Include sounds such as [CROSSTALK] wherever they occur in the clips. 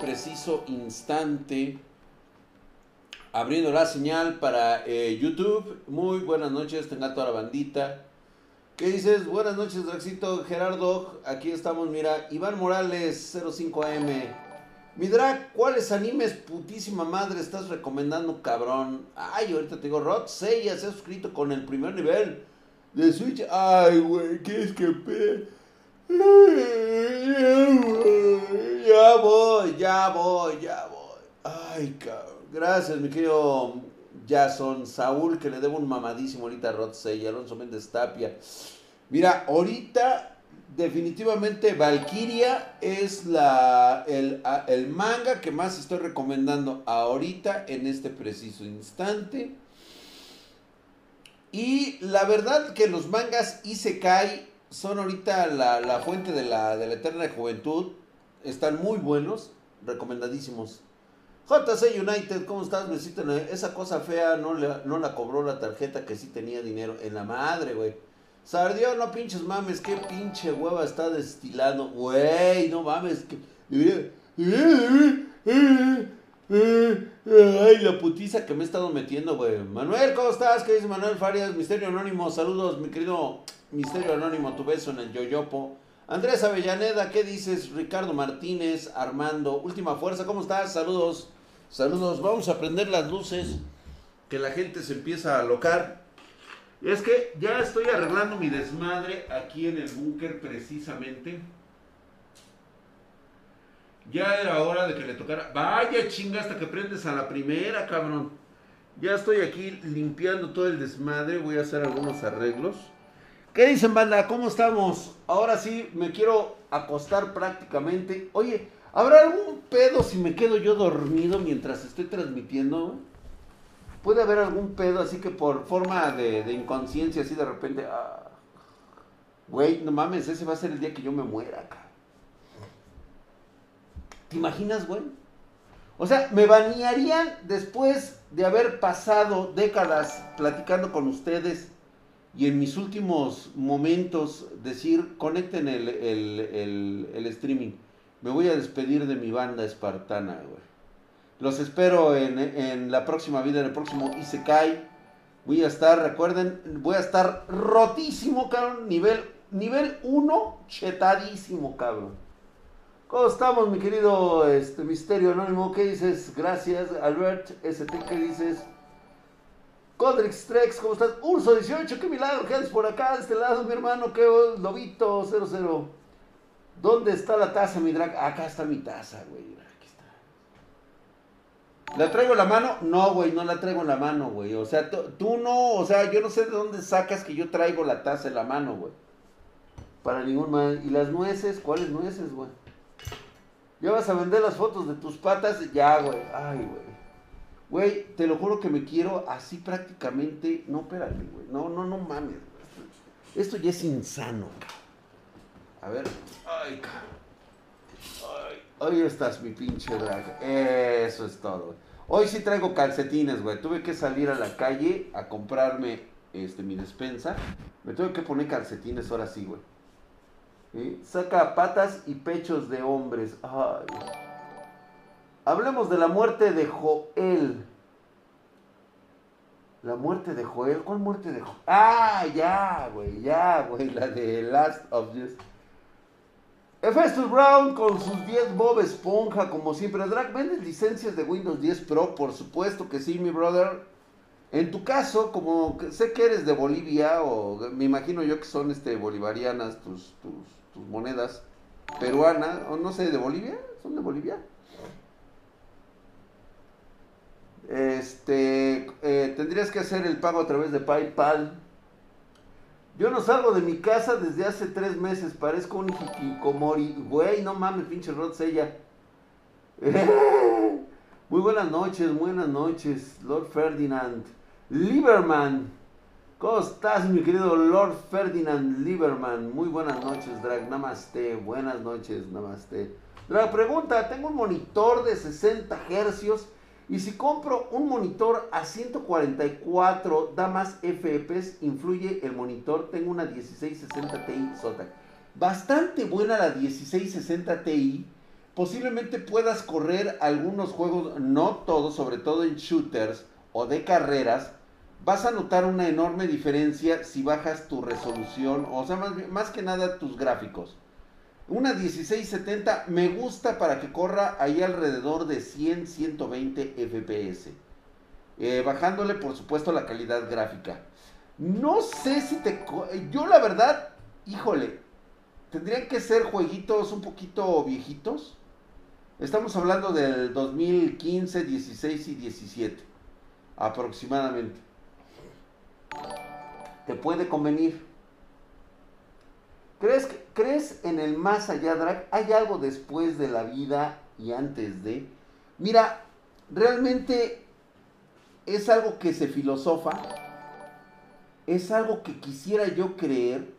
preciso instante abriendo la señal para eh, YouTube. Muy buenas noches, tenga toda la bandita. ¿Qué dices? Buenas noches, Draxito Gerardo. Aquí estamos, mira. Iván Morales, 05AM. Mi drag, ¿cuáles animes putísima madre estás recomendando, cabrón? Ay, ahorita te digo, Rod Seiya se ha suscrito con el primer nivel de Switch. Ay, güey, ¿qué es que pe? Ya voy, ya voy, ya voy. Ay, cabrón. Gracias, mi querido Jason. Saúl, que le debo un mamadísimo ahorita a Rod Seiya. Alonso Méndez Tapia. Mira, ahorita definitivamente Valkyria es la, el, el manga que más estoy recomendando ahorita en este preciso instante. Y la verdad que los mangas Isekai son ahorita la, la fuente de la, de la eterna juventud. Están muy buenos, recomendadísimos. JC United, ¿cómo estás? Besito. Esa cosa fea no, le, no la cobró la tarjeta que sí tenía dinero. En la madre, güey. Sardio, no pinches mames, qué pinche hueva está destilando. Güey, no mames. Que... Ay, la putiza que me he estado metiendo, güey. Manuel, ¿cómo estás? ¿Qué dice Manuel Farias? Misterio Anónimo, saludos, mi querido Misterio Anónimo, tu beso en el yoyopo. Andrés Avellaneda, ¿qué dices? Ricardo Martínez, Armando, Última Fuerza, ¿cómo estás? Saludos, saludos. Vamos a prender las luces, que la gente se empieza a alocar. Es que ya estoy arreglando mi desmadre aquí en el búnker precisamente. Ya era hora de que le tocara. Vaya chinga hasta que prendes a la primera, cabrón. Ya estoy aquí limpiando todo el desmadre. Voy a hacer algunos arreglos. ¿Qué dicen, banda? ¿Cómo estamos? Ahora sí, me quiero acostar prácticamente. Oye, ¿habrá algún pedo si me quedo yo dormido mientras estoy transmitiendo? Puede haber algún pedo así que por forma de, inconsciencia, así de repente. Ah, güey, no mames, ese va a ser el día que yo me muera, acá. ¿Te imaginas, güey? O sea, me banearían después de haber pasado décadas platicando con ustedes y en mis últimos momentos decir, conecten el, el, el, streaming. Me voy a despedir de mi banda espartana, güey. Los espero en, en, la próxima vida, en el próximo Isekai. Voy a estar, recuerden, voy a estar rotísimo, cabrón. Nivel, nivel 1, chetadísimo, cabrón. ¿Cómo estamos, mi querido este, Misterio Anónimo? ¿Qué dices? Gracias, Albert ST, ¿qué dices? Codrix Trex, ¿cómo estás? Urso 18, qué milagro que por acá, de este lado, mi hermano, qué lobito 00. ¿Dónde está la taza, mi drag? Acá está mi taza, güey. Aquí está. ¿La traigo en la mano? No, güey, no la traigo en la mano, güey. O sea, tú no, o sea, yo no sé de dónde sacas que yo traigo la taza en la mano, güey. Para ningún mal. ¿Y las nueces? ¿Cuáles nueces, güey? Ya vas a vender las fotos de tus patas. Ya, güey. Ay, güey. Güey, te lo juro que me quiero así prácticamente. No, espérate, güey. No, no, no mames. Güey. Esto ya es insano, A ver. Ay, Ay, hoy estás, mi pinche drag. Eso es todo, güey. Hoy sí traigo calcetines, güey. Tuve que salir a la calle a comprarme este, mi despensa. Me tuve que poner calcetines ahora sí, güey. ¿Sí? Saca patas y pechos de hombres. Ay. Hablemos de la muerte de Joel. La muerte de Joel. ¿Cuál muerte de Joel? Ah, ya, güey, ya, güey. La de Last of Us. Festus Brown con sus 10 Bob Esponja, como siempre. Drag, ¿vendes licencias de Windows 10 Pro? Por supuesto que sí, mi brother. En tu caso, como sé que eres de Bolivia, o me imagino yo que son este bolivarianas tus, tus, tus monedas peruanas, o no sé, de Bolivia, ¿son de Bolivia? Este, eh, tendrías que hacer el pago a través de PayPal. Yo no salgo de mi casa desde hace tres meses, parezco un hikikomori. Güey, no mames, pinche Rod Sella. [LAUGHS] Muy buenas noches, buenas noches, Lord Ferdinand. Lieberman. ¿Cómo estás, mi querido Lord Ferdinand Lieberman? Muy buenas noches, Drag. Namaste. Buenas noches, Namaste. Drag, pregunta, tengo un monitor de 60 hercios y si compro un monitor a 144 da más FPS, influye el monitor. Tengo una 1660 Ti Zotac. Bastante buena la 1660 Ti, posiblemente puedas correr algunos juegos, no todos, sobre todo en shooters o de carreras, vas a notar una enorme diferencia si bajas tu resolución, o sea, más que nada tus gráficos. Una 1670 me gusta para que corra ahí alrededor de 100, 120 FPS. Bajándole, por supuesto, la calidad gráfica. No sé si te... Yo la verdad, híjole, tendrían que ser jueguitos un poquito viejitos. Estamos hablando del 2015, 16 y 17, aproximadamente. Te puede convenir. ¿Crees, ¿Crees en el más allá, Drag? ¿Hay algo después de la vida y antes de? Mira, realmente es algo que se filosofa, es algo que quisiera yo creer.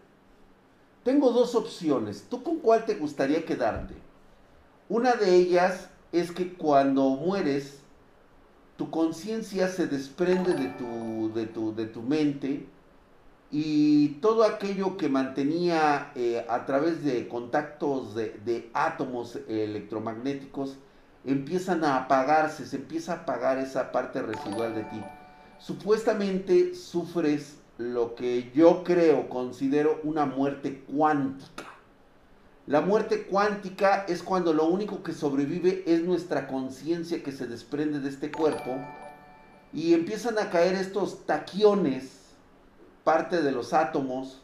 Tengo dos opciones. ¿Tú con cuál te gustaría quedarte? Una de ellas es que cuando mueres, tu conciencia se desprende de tu, de, tu, de tu mente y todo aquello que mantenía eh, a través de contactos de, átomos electromagnéticos empiezan a apagarse, se empieza a apagar esa parte residual de ti. Supuestamente sufres lo que yo creo, considero una muerte cuántica. La muerte cuántica es cuando lo único que sobrevive es nuestra conciencia que se desprende de este cuerpo y empiezan a caer estos taquiones parte de los átomos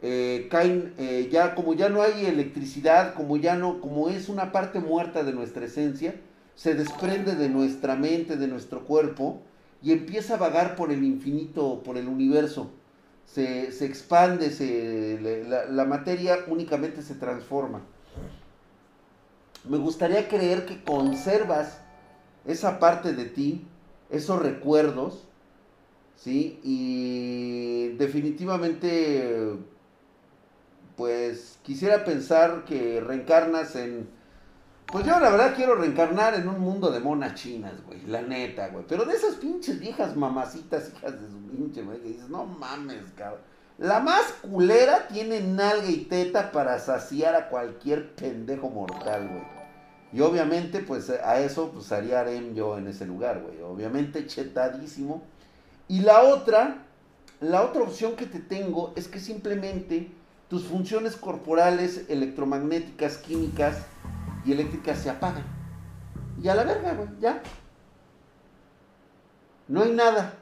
eh, eh, ya como ya no hay electricidad como ya no como es una parte muerta de nuestra esencia se desprende de nuestra mente de nuestro cuerpo y empieza a vagar por el infinito por el universo. Se, expande se, la materia únicamente se transforma. Me gustaría creer que conservas esa parte de ti esos recuerdos ¿sí? Y definitivamente, pues quisiera pensar que reencarnas en... Pues yo la verdad quiero reencarnar en un mundo de monas chinas, güey, la neta, güey. Pero de esas pinches viejas mamacitas, hijas de su pinche, güey, que dices, no mames, cabrón. La más culera tiene nalga y teta para saciar a cualquier pendejo mortal, güey. Y obviamente, pues a eso, pues haría harem yo en ese lugar, güey. Obviamente chetadísimo y la otra, la otra opción que te tengo es que simplemente tus funciones corporales, electromagnéticas, químicas y eléctricas se apagan. Y a la verga, güey, ya. No hay nada.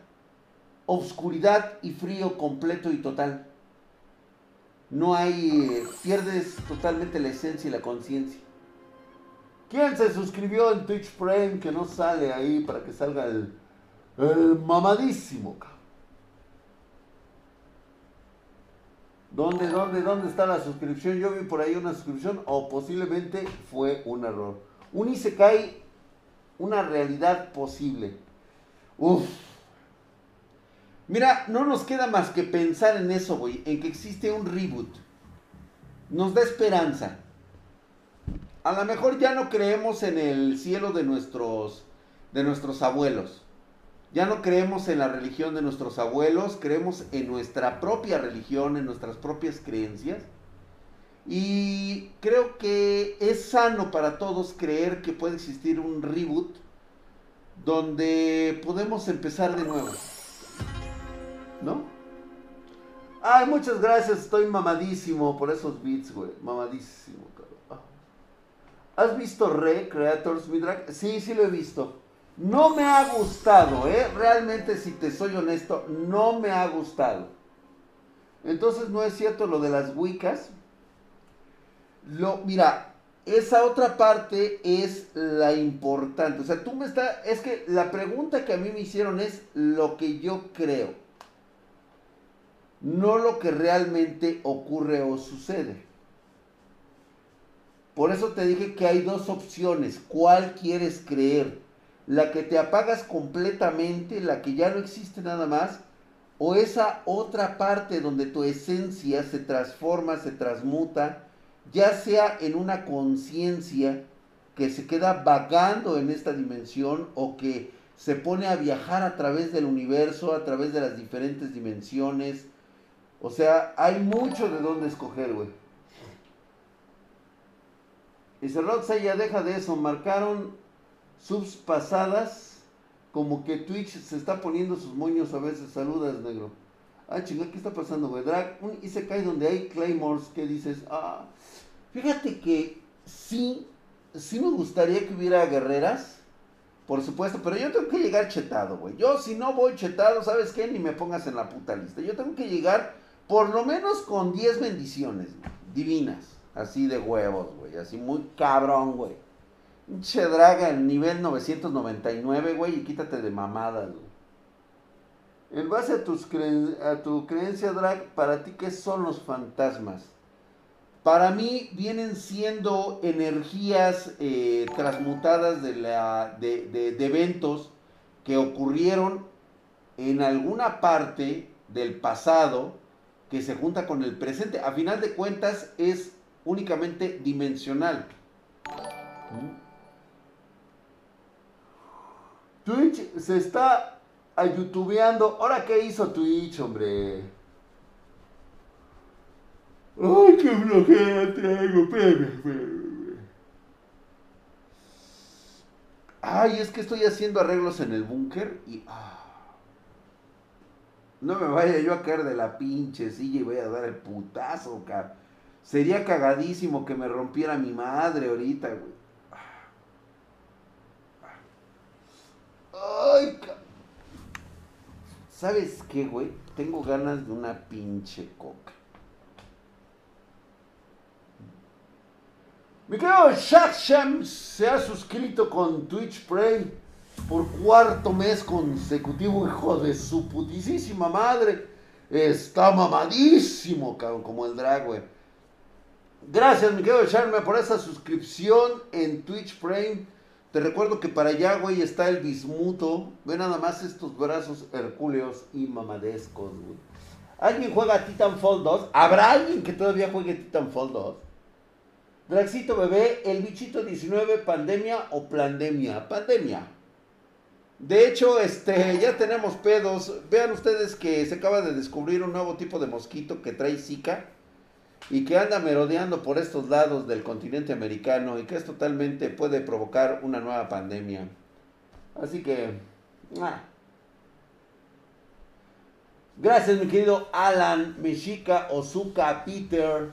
Obscuridad y frío completo y total. No hay, pierdes totalmente la esencia y la conciencia. ¿Quién se suscribió en Twitch Prime que no sale ahí para que salga el, el mamadísimo, ¿Dónde, dónde, dónde está la suscripción? Yo vi por ahí una suscripción o posiblemente fue un error. Un Isekai, una realidad posible. Uf. Mira, no nos queda más que pensar en eso, güey, en que existe un reboot. Nos da esperanza. A lo mejor ya no creemos en el cielo de nuestros, de nuestros abuelos. Ya no creemos en la religión de nuestros abuelos, creemos en nuestra propia religión, en nuestras propias creencias. Y creo que es sano para todos creer que puede existir un reboot donde podemos empezar de nuevo. ¿No? Ay, muchas gracias, estoy mamadísimo por esos beats, güey. Mamadísimo, cabrón. ¿Has visto Re Creators Midrak? Sí, sí lo he visto. No me ha gustado, ¿eh? Realmente, si te soy honesto, no me ha gustado. Entonces, no es cierto lo de las Wiccas. Lo, mira, esa otra parte es la importante. O sea, tú me estás. Es que la pregunta que a mí me hicieron es lo que yo creo. No lo que realmente ocurre o sucede. Por eso te dije que hay dos opciones. ¿Cuál quieres creer? La que te apagas completamente, la que ya no existe nada más, o esa otra parte donde tu esencia se transforma, se transmuta, ya sea en una conciencia que se queda vagando en esta dimensión o que se pone a viajar a través del universo, a través de las diferentes dimensiones. O sea, hay mucho de dónde escoger, güey. Dice Roxa, ya deja de eso. Marcaron subs pasadas. Como que Twitch se está poniendo sus moños a veces. Saludas, negro. Ah, chingada, ¿qué está pasando, güey? Drag, un Isekai donde hay Claymores. ¿Qué dices? Ah, fíjate que sí, sí me gustaría que hubiera guerreras. Por supuesto, pero yo tengo que llegar chetado, güey. Yo si no voy chetado, ¿sabes qué? Ni me pongas en la puta lista. Yo tengo que llegar por lo menos con 10 bendiciones, divinas. Así de huevos, güey. Así muy cabrón, güey. Pinche draga en nivel 999, güey. Y quítate de mamadas. En base a, tus a tu creencia, drag, para ti, ¿qué son los fantasmas? Para mí vienen siendo energías eh, transmutadas de, eventos que ocurrieron en alguna parte del pasado que se junta con el presente. A final de cuentas es únicamente dimensional. Twitch se está a youtubeando. ¿Ahora qué hizo Twitch, hombre? Ay, qué flojera traigo, espérame, Ay, es que estoy haciendo arreglos en el búnker y... Ah, no me vaya yo a caer de la pinche silla y voy a dar el putazo, car. Sería cagadísimo que me rompiera mi madre ahorita, güey. ¿Sabes qué, güey? Tengo ganas de una pinche coca. Mi querido Sham se ha suscrito con Twitch Prime por cuarto mes consecutivo, hijo de su putísima madre. Está mamadísimo, cabrón, como el drag, güey. Gracias, mi querido Sharma, por esa suscripción en Twitch Prime. Te recuerdo que para allá, güey, está el bismuto. Ve nada más estos brazos hercúleos y mamadescos, güey. ¿Alguien juega Titanfall 2? ¿Habrá alguien que todavía juegue Titanfall 2? Draxito bebé, el bichito 19, pandemia o pandemia. Pandemia. De hecho, este, ya tenemos pedos. Vean ustedes que se acaba de descubrir un nuevo tipo de mosquito que trae Zika y que anda merodeando por estos lados del continente americano y que es totalmente puede provocar una nueva pandemia. Así que, ah. gracias mi querido Alan, Mishika, Ozuka, Peter.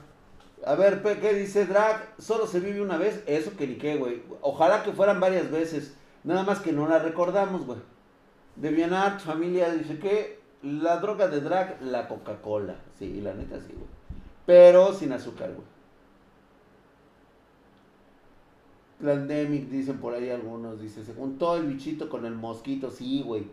A ver, ¿qué dice Drag? Solo se vive una vez. Eso que ni qué, güey. Ojalá que fueran varias veces. Nada más que no la recordamos, güey. Devianart, familia, dice que la droga de Drag, la Coca-Cola. Sí, la neta sí, güey. Pero sin azúcar, güey. Pandemic, dicen por ahí algunos. Dice, se juntó el bichito con el mosquito. Sí, güey.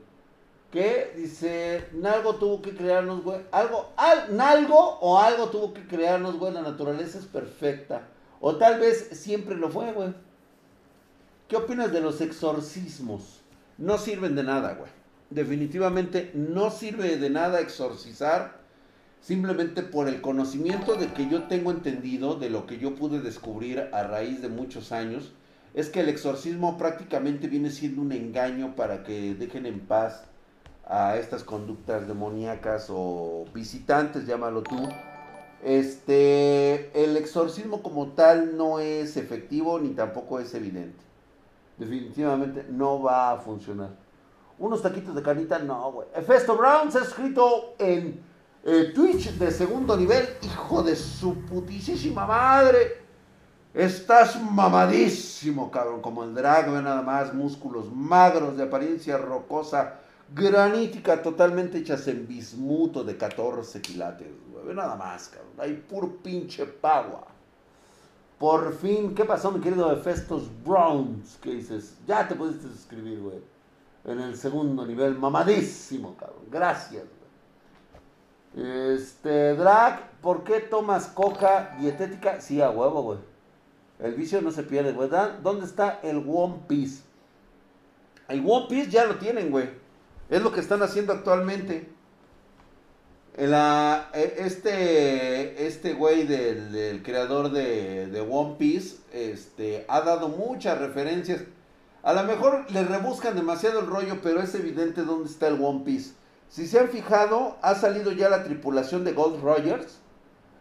¿Qué? Dice, Nalgo tuvo que crearnos, güey. Algo, al, Nalgo o algo tuvo que crearnos, güey. La naturaleza es perfecta. O tal vez siempre lo fue, güey. ¿Qué opinas de los exorcismos? No sirven de nada, güey. Definitivamente no sirve de nada exorcizar. Simplemente por el conocimiento de que yo tengo entendido, de lo que yo pude descubrir a raíz de muchos años, es que el exorcismo prácticamente viene siendo un engaño para que dejen en paz a estas conductas demoníacas o visitantes, llámalo tú. Este, el exorcismo como tal no es efectivo ni tampoco es evidente. Definitivamente no va a funcionar. Unos taquitos de canita, no, güey. Festo Brown se ha escrito en eh, Twitch de segundo nivel. Hijo de su putísima madre. Estás mamadísimo, cabrón. Como el drag, nada más. Músculos magros de apariencia rocosa granítica totalmente hechas en bismuto de 14 quilates, güey. Nada más, cabrón. Hay puro pinche pagua. Por fin, ¿qué pasó, mi querido Hefestos Browns? ¿Qué dices? Ya te pudiste suscribir, güey. En el segundo nivel, mamadísimo, cabrón. Gracias, güey. Este, Drag, ¿por qué tomas coca dietética? Sí, a huevo, güey. El vicio no se pierde, güey. ¿Dónde está el One Piece? El One Piece ya lo tienen, güey. Es lo que están haciendo actualmente. E, este, este güey del, creador de, One Piece este, ha dado muchas referencias. A lo mejor le rebuscan demasiado el rollo, pero es evidente dónde está el One Piece. Si se han fijado, ha salido ya la tripulación de Gold Rogers.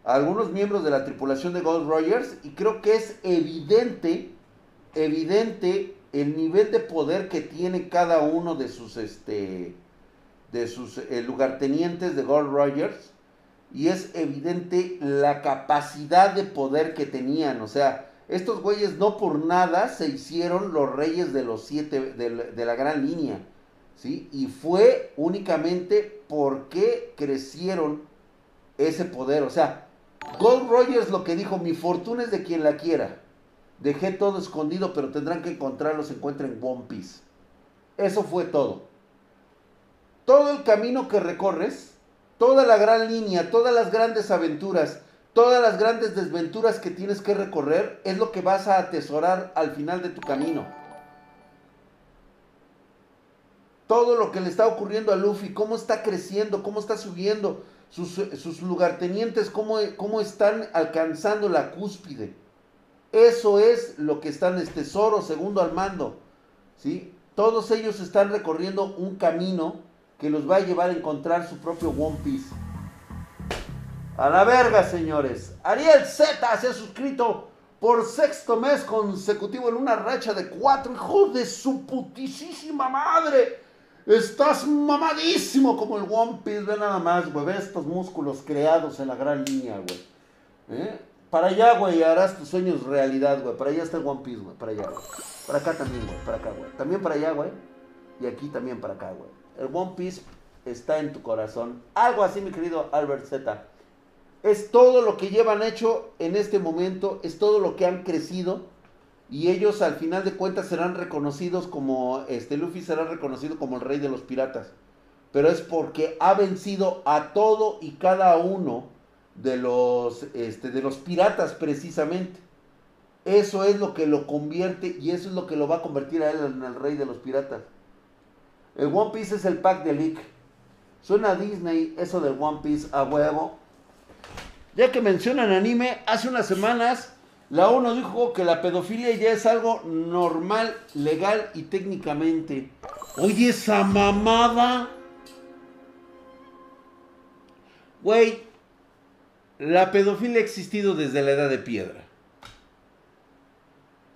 algunos miembros de la tripulación de Gold Rogers y creo que es evidente, evidente el nivel de poder que tiene cada uno de sus, este, de sus eh, lugartenientes de Gold Rogers y es evidente la capacidad de poder que tenían, o sea, estos güeyes no por nada se hicieron los reyes de los siete, de, la gran línea, Y fue únicamente porque crecieron ese poder, o sea, Gold Rogers lo que dijo, mi fortuna es de quien la quiera. Dejé todo escondido, pero tendrán que encontrarlo, se encuentra en One Piece. Eso fue todo. Todo el camino que recorres, toda la gran línea, todas las grandes aventuras, todas las grandes desventuras que tienes que recorrer, es lo que vas a atesorar al final de tu camino. Todo lo que le está ocurriendo a Luffy, cómo está creciendo, cómo está subiendo, sus, lugartenientes, cómo, cómo están alcanzando la cúspide. Eso es lo que están, es tesoro segundo al mando. ¿sí? Todos ellos están recorriendo un camino que los va a llevar a encontrar su propio One Piece. A la verga, señores. Ariel Z se ha suscrito por sexto mes consecutivo en una racha de cuatro. Hijos de su putísima madre. Estás mamadísimo como el One Piece. Ve nada más, güey. Ve estos músculos creados en la gran línea, güey. ¿Eh? Para allá, güey, harás tus sueños realidad, güey. Para allá está el One Piece, güey. Para allá, güey. Para acá también, güey. Para acá, güey. También para allá, güey. Y aquí también para acá, güey. El One Piece está en tu corazón. Algo así, mi querido Albert Z. Es todo lo que llevan hecho en este momento. Es todo lo que han crecido. Y ellos al final de cuentas serán reconocidos como, este Luffy será reconocido como el rey de los piratas. Pero es porque ha vencido a todo y cada uno de los, este, de los piratas precisamente. Eso es lo que lo convierte y eso es lo que lo va a convertir a él en el rey de los piratas. El One Piece es el pack de Leak. Suena a Disney eso del One Piece a huevo. Ya que mencionan anime, hace unas semanas la ONU dijo que la pedofilia ya es algo normal, legal y técnicamente. Oye, esa mamada. Güey, la pedofilia ha existido desde la edad de piedra.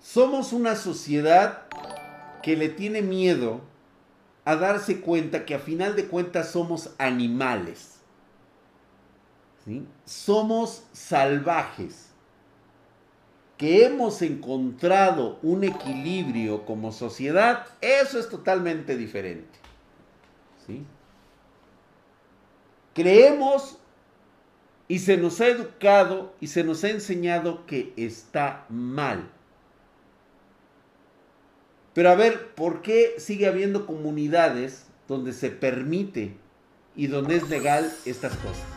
Somos una sociedad que le tiene miedo a darse cuenta que a final de cuentas somos animales. Somos salvajes. Que hemos encontrado un equilibrio como sociedad, eso es totalmente diferente. ¿sí? Creemos y se nos ha educado y se nos ha enseñado que está mal. Pero a ver, ¿por qué sigue habiendo comunidades donde se permite y donde es legal estas cosas?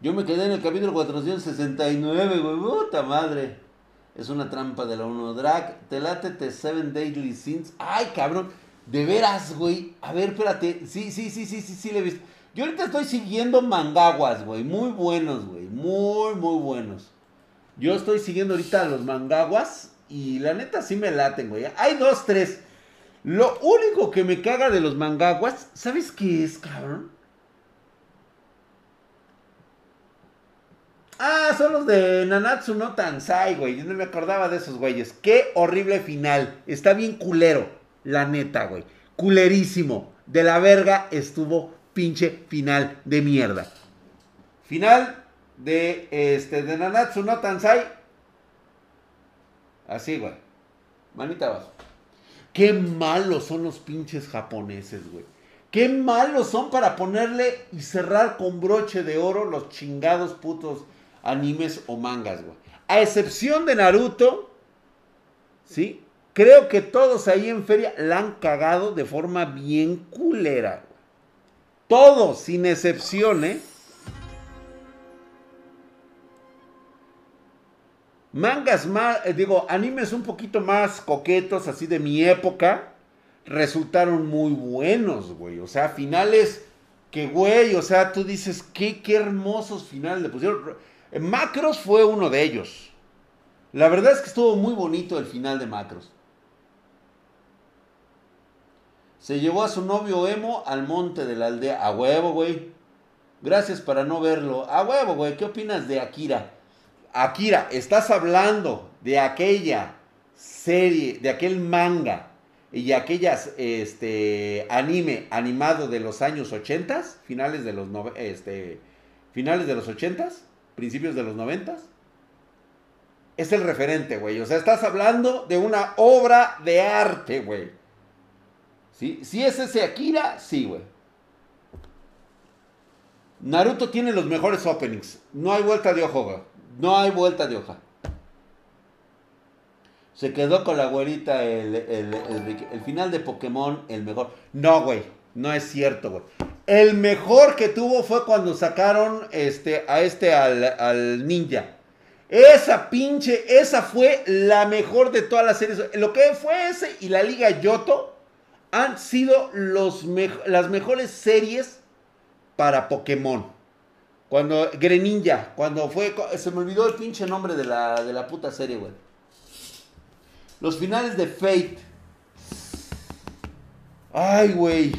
Yo me quedé en el capítulo 469, güey. Puta madre. Es una trampa de la uno Drag. Te late te Seven Daily Sins. Ay, cabrón. De veras, güey. A ver, espérate. Sí, sí, sí, sí, sí, sí, le he visto. Yo ahorita estoy siguiendo mangaguas, güey. Muy buenos, güey. Muy, muy buenos. Yo estoy siguiendo ahorita los mangaguas. Y la neta sí me laten, güey. Hay dos, tres. Lo único que me caga de los mangaguas, ¿sabes qué es, cabrón? Ah, son los de Nanatsu no Tansai, güey. Yo no me acordaba de esos güeyes. Qué horrible final. Está bien culero. La neta, güey. Culerísimo. De la verga estuvo pinche final de mierda. Final de este de Nanatsu no Tansai. Así, güey. Manita abajo. Qué malos son los pinches japoneses, güey. Qué malos son para ponerle y cerrar con broche de oro los chingados putos animes o mangas, güey. A excepción de Naruto, ¿sí? Creo que todos ahí en feria la han cagado de forma bien culera. Todos, sin excepción, ¿eh? Mangas más, eh, digo, animes un poquito más coquetos, así de mi época, resultaron muy buenos, güey. O sea, finales que, güey, o sea, tú dices, qué, qué hermosos finales le pusieron. Macros fue uno de ellos. La verdad es que estuvo muy bonito el final de Macros. Se llevó a su novio emo al monte de la aldea. A huevo, güey. Gracias para no verlo. A huevo, güey. ¿Qué opinas de Akira? Akira, estás hablando de aquella serie, de aquel manga y aquellas este anime animado de los años 80, finales de los este finales de los 80, principios de los 90. Es el referente, güey. O sea, estás hablando de una obra de arte, güey. ¿Sí? Si es ese Akira, sí, güey. Naruto tiene los mejores openings. No hay vuelta de hoja, güey. No hay vuelta de hoja. Se quedó con la güerita el, el, final de Pokémon, el mejor. No, güey. No es cierto, güey. El mejor que tuvo fue cuando sacaron este, a este al, al ninja. Esa pinche, esa fue la mejor de todas las series. Lo que fue ese y la Liga Yoto han sido los las mejores series para Pokémon. Cuando Greninja, cuando fue, se me olvidó el pinche nombre de la, de la puta serie, güey. Los finales de Fate. Ay, güey.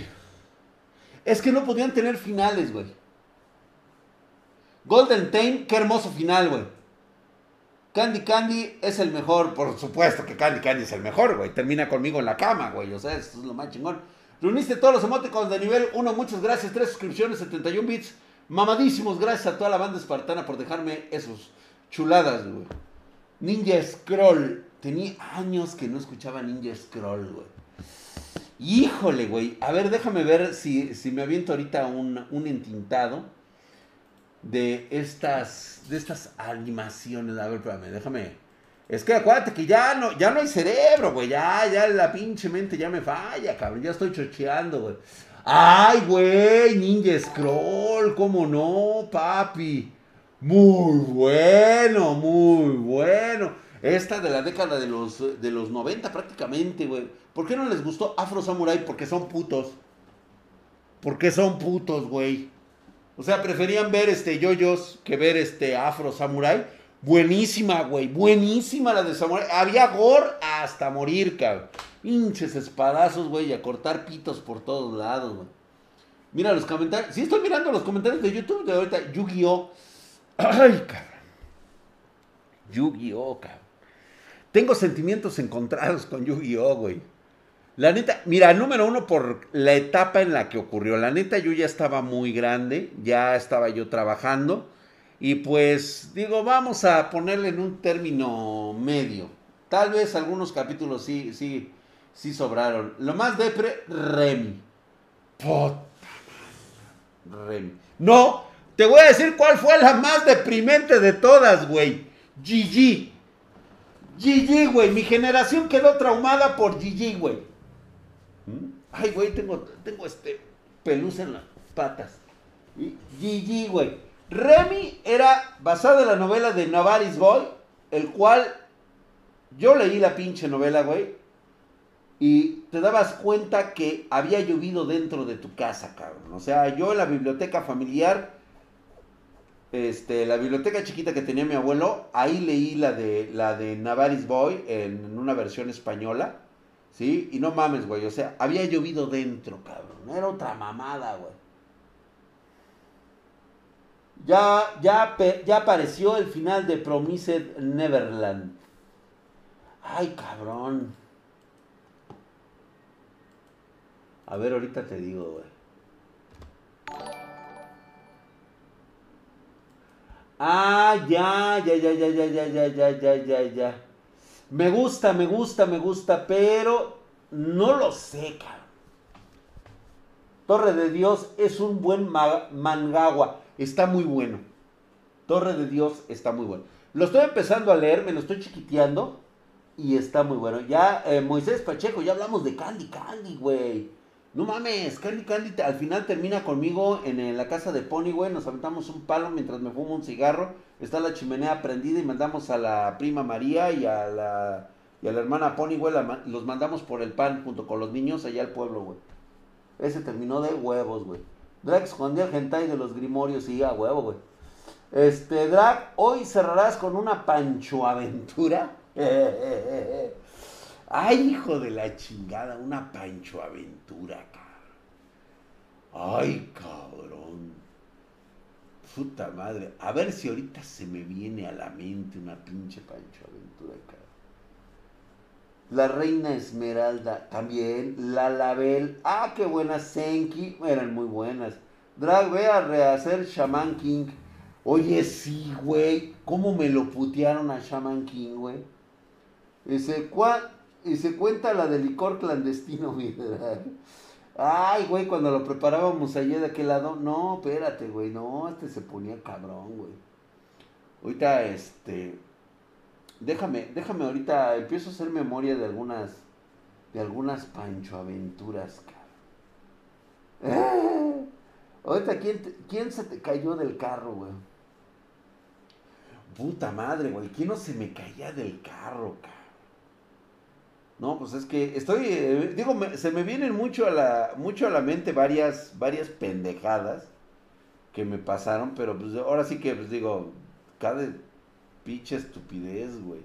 Es que no podían tener finales, güey. Golden Tame, qué hermoso final, güey. Candy Candy es el mejor, por supuesto que Candy Candy es el mejor, güey. Termina conmigo en la cama, güey. O sea, eso es lo más chingón. Reuniste todos los emoticons de nivel 1, muchas gracias. Tres suscripciones, 71 bits. Mamadísimos, gracias a toda la banda espartana por dejarme esos chuladas, güey. Ninja Scroll. Tenía años que no escuchaba Ninja Scroll, güey. Híjole, güey. A ver, déjame ver si, si me aviento ahorita un, un entintado de estas, de estas animaciones. A ver, espérame, déjame. Es que acuérdate que ya no, ya no hay cerebro, güey. Ya, ya la pinche mente ya me falla, cabrón. Ya estoy chocheando, güey. Ay, güey, Ninja Scroll, ¿cómo no, papi? Muy bueno, muy bueno. Esta de la década de los, de los 90 prácticamente, güey. ¿Por qué no les gustó Afro Samurai? Porque son putos. Porque son putos, güey. O sea, preferían ver este yoyos que ver este Afro Samurai. Buenísima, güey. Buenísima la de Samurai. Había gore hasta morir, cabrón. Pinches espadazos, güey. A cortar pitos por todos lados, güey. Mira los comentarios. Sí, estoy mirando los comentarios de YouTube de ahorita. Yu-Gi-Oh! [CLEARS THROAT] Ay, cabrón. Yu-Gi-Oh, cabrón. Tengo sentimientos encontrados con Yu-Gi-Oh, güey. La neta, mira, número uno por la etapa en la que ocurrió. La neta, yo ya estaba muy grande, ya estaba yo trabajando. Y pues digo, vamos a ponerle en un término medio. Tal vez algunos capítulos sí, sí, sí sobraron. Lo más depre, Remy. Remy. No, te voy a decir cuál fue la más deprimente de todas, güey. Gigi. Gigi, güey. Mi generación quedó traumada por Gigi, güey. Ay, güey, tengo, tengo este peluz en las patas. Y GG, güey. Remy era basado en la novela de Navaris Boy, el cual yo leí la pinche novela, güey. Y te dabas cuenta que había llovido dentro de tu casa, cabrón. O sea, yo en la biblioteca familiar, este, la biblioteca chiquita que tenía mi abuelo, ahí leí la de, la de Navaris Boy en una versión española. ¿Sí? Y no mames, güey. O sea, había llovido dentro, cabrón. Era otra mamada, güey. Ya, ya, ya apareció el final de Promised Neverland. Ay, cabrón. A ver, ahorita te digo, güey. Ah, ya, ya, ya, ya, ya, ya, ya, ya, ya, ya, ya. Me gusta, me gusta, me gusta, pero no lo sé, cabrón. Torre de Dios es un buen mangawa. Está muy bueno. Torre de Dios está muy bueno. Lo estoy empezando a leer, me lo estoy chiquiteando. Y está muy bueno. Ya, eh, Moisés Pacheco, ya hablamos de Candy Candy, güey. No mames, Candy Candy al final termina conmigo en, la casa de Pony, güey. Nos aventamos un palo mientras me fumo un cigarro. Está la chimenea prendida y mandamos a la prima María y a la, y a la hermana Pony, güey. los mandamos por el pan junto con los niños allá al pueblo, güey. Ese terminó de huevos, güey. Drag escondió el hentai de los grimorios y a huevo, güey. Este, Drag, hoy cerrarás con una pancho aventura. [LAUGHS] Ay, hijo de la chingada, una Pancho Aventura, cabrón. Ay, cabrón. Puta madre. A ver si ahorita se me viene a la mente una pinche Pancho Aventura, cabrón. La Reina Esmeralda, también. La Label. Ah, qué buenas. Senki, eran muy buenas. Drag, ve a rehacer Shaman King. Oye, sí, güey. ¿Cómo me lo putearon a Shaman King, güey? Y se, y se cuenta la de licor clandestino, [LAUGHS] mi Ay, güey, cuando lo preparábamos allá de aquel lado. No, espérate, güey. No, este se ponía cabrón, güey. Ahorita, este. Déjame, déjame ahorita. Empiezo a hacer memoria de algunas. De algunas Pancho Aventuras. [LAUGHS] Ahorita, ¿quién, ¿quién se te cayó del carro, güey? Puta madre, güey. ¿Quién no se me caía del carro, cabrón? No, pues es que estoy, eh, digo, se me vienen mucho a la, mucho a la mente varias, varias pendejadas que me pasaron, pero pues ahora sí que, pues digo, cada pinche estupidez, güey.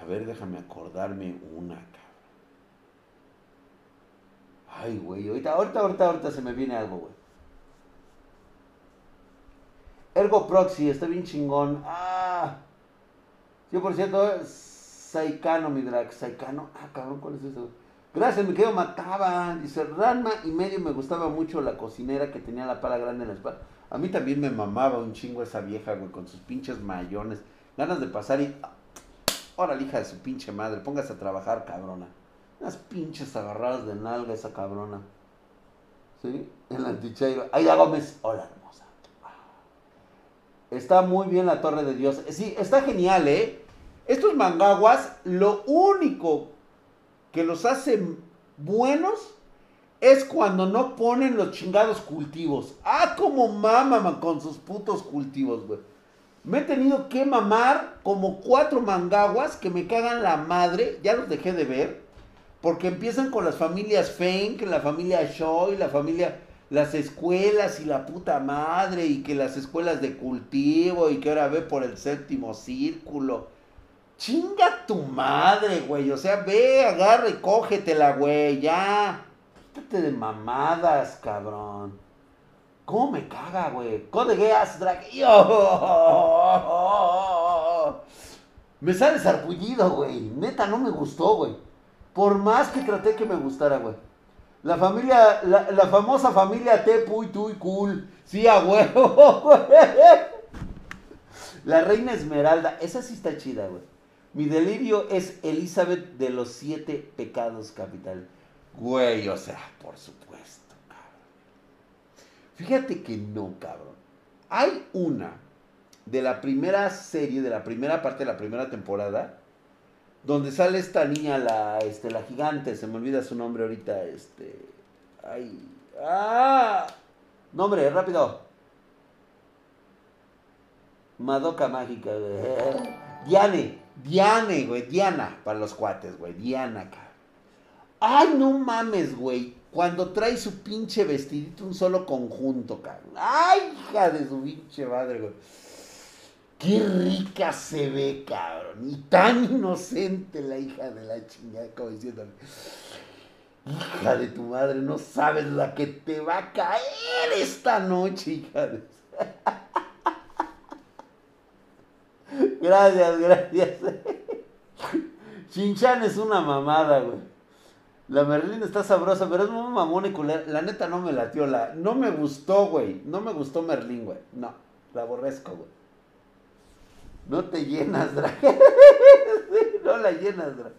A ver, déjame acordarme una, cabrón. Ay, güey, ahorita, ahorita, ahorita, ahorita se me viene algo, güey. Ergo Proxy, está bien chingón. Ah. Yo, por cierto, Saikano, mi drag. Saikano. Ah, cabrón, ¿cuál es eso? Gracias, mi querido Mataba. Dice, Ranma y medio me gustaba mucho la cocinera que tenía la pala grande en la espalda. A mí también me mamaba un chingo esa vieja, güey, con sus pinches mayones. Ganas de pasar y... Ahora, hija de su pinche madre, póngase a trabajar, cabrona. Unas pinches agarradas de nalga esa cabrona. ¿Sí? En la antichairo. Aida Gómez. Hola, hermosa. Está muy bien la Torre de Dios. Sí, está genial, ¿eh? Estos mangaguas, lo único que los hace buenos es cuando no ponen los chingados cultivos. Ah, como mamaman con sus putos cultivos, güey. Me he tenido que mamar como cuatro mangaguas que me cagan la madre. Ya los dejé de ver. Porque empiezan con las familias Fenk, la familia Shoy, la familia, las escuelas y la puta madre, y que las escuelas de cultivo, y que ahora ve por el séptimo círculo. Chinga tu madre, güey. O sea, ve, agarra y cógetela, güey, ya. Quítate de mamadas, cabrón. ¿Cómo me caga, güey? Code Geas Drag. [LAUGHS] Me sale sarpullido, güey. Neta, no me gustó, güey. Por más que traté que me gustara, güey. La familia, la, famosa familia T, Puy, Tuy, Cool. Sí, a [LAUGHS] güey. La reina Esmeralda. Esa sí está chida, güey. Mi delirio es Elizabeth de los siete pecados capital. Güey, o sea, por supuesto, cabrón. Fíjate que no, cabrón. Hay una de la primera serie, de la primera parte de la primera temporada, donde sale esta niña, la, este, la gigante, se me olvida su nombre ahorita, este, ay, ah, nombre, rápido. Madoka mágica, Diane, Diane, güey, Diana, para los cuates, güey, Diana, cabrón. Ay, no mames, güey, cuando trae su pinche vestidito, un solo conjunto, cabrón. Ay, hija de su pinche madre, güey. Qué rica se ve, cabrón. Y tan inocente la hija de la chingada, como diciéndole. Hija de tu madre, no sabes la que te va a caer esta noche, hija de... [LAUGHS] gracias, gracias. [LAUGHS] Chinchan es una mamada, güey. La Merlin está sabrosa, pero es muy mamona y culera. La neta no me latió, la... no me gustó, güey. No me gustó Merlin, güey. No, la aborrezco, güey. No te llenas, Drag. [LAUGHS] no la llenas, Drag.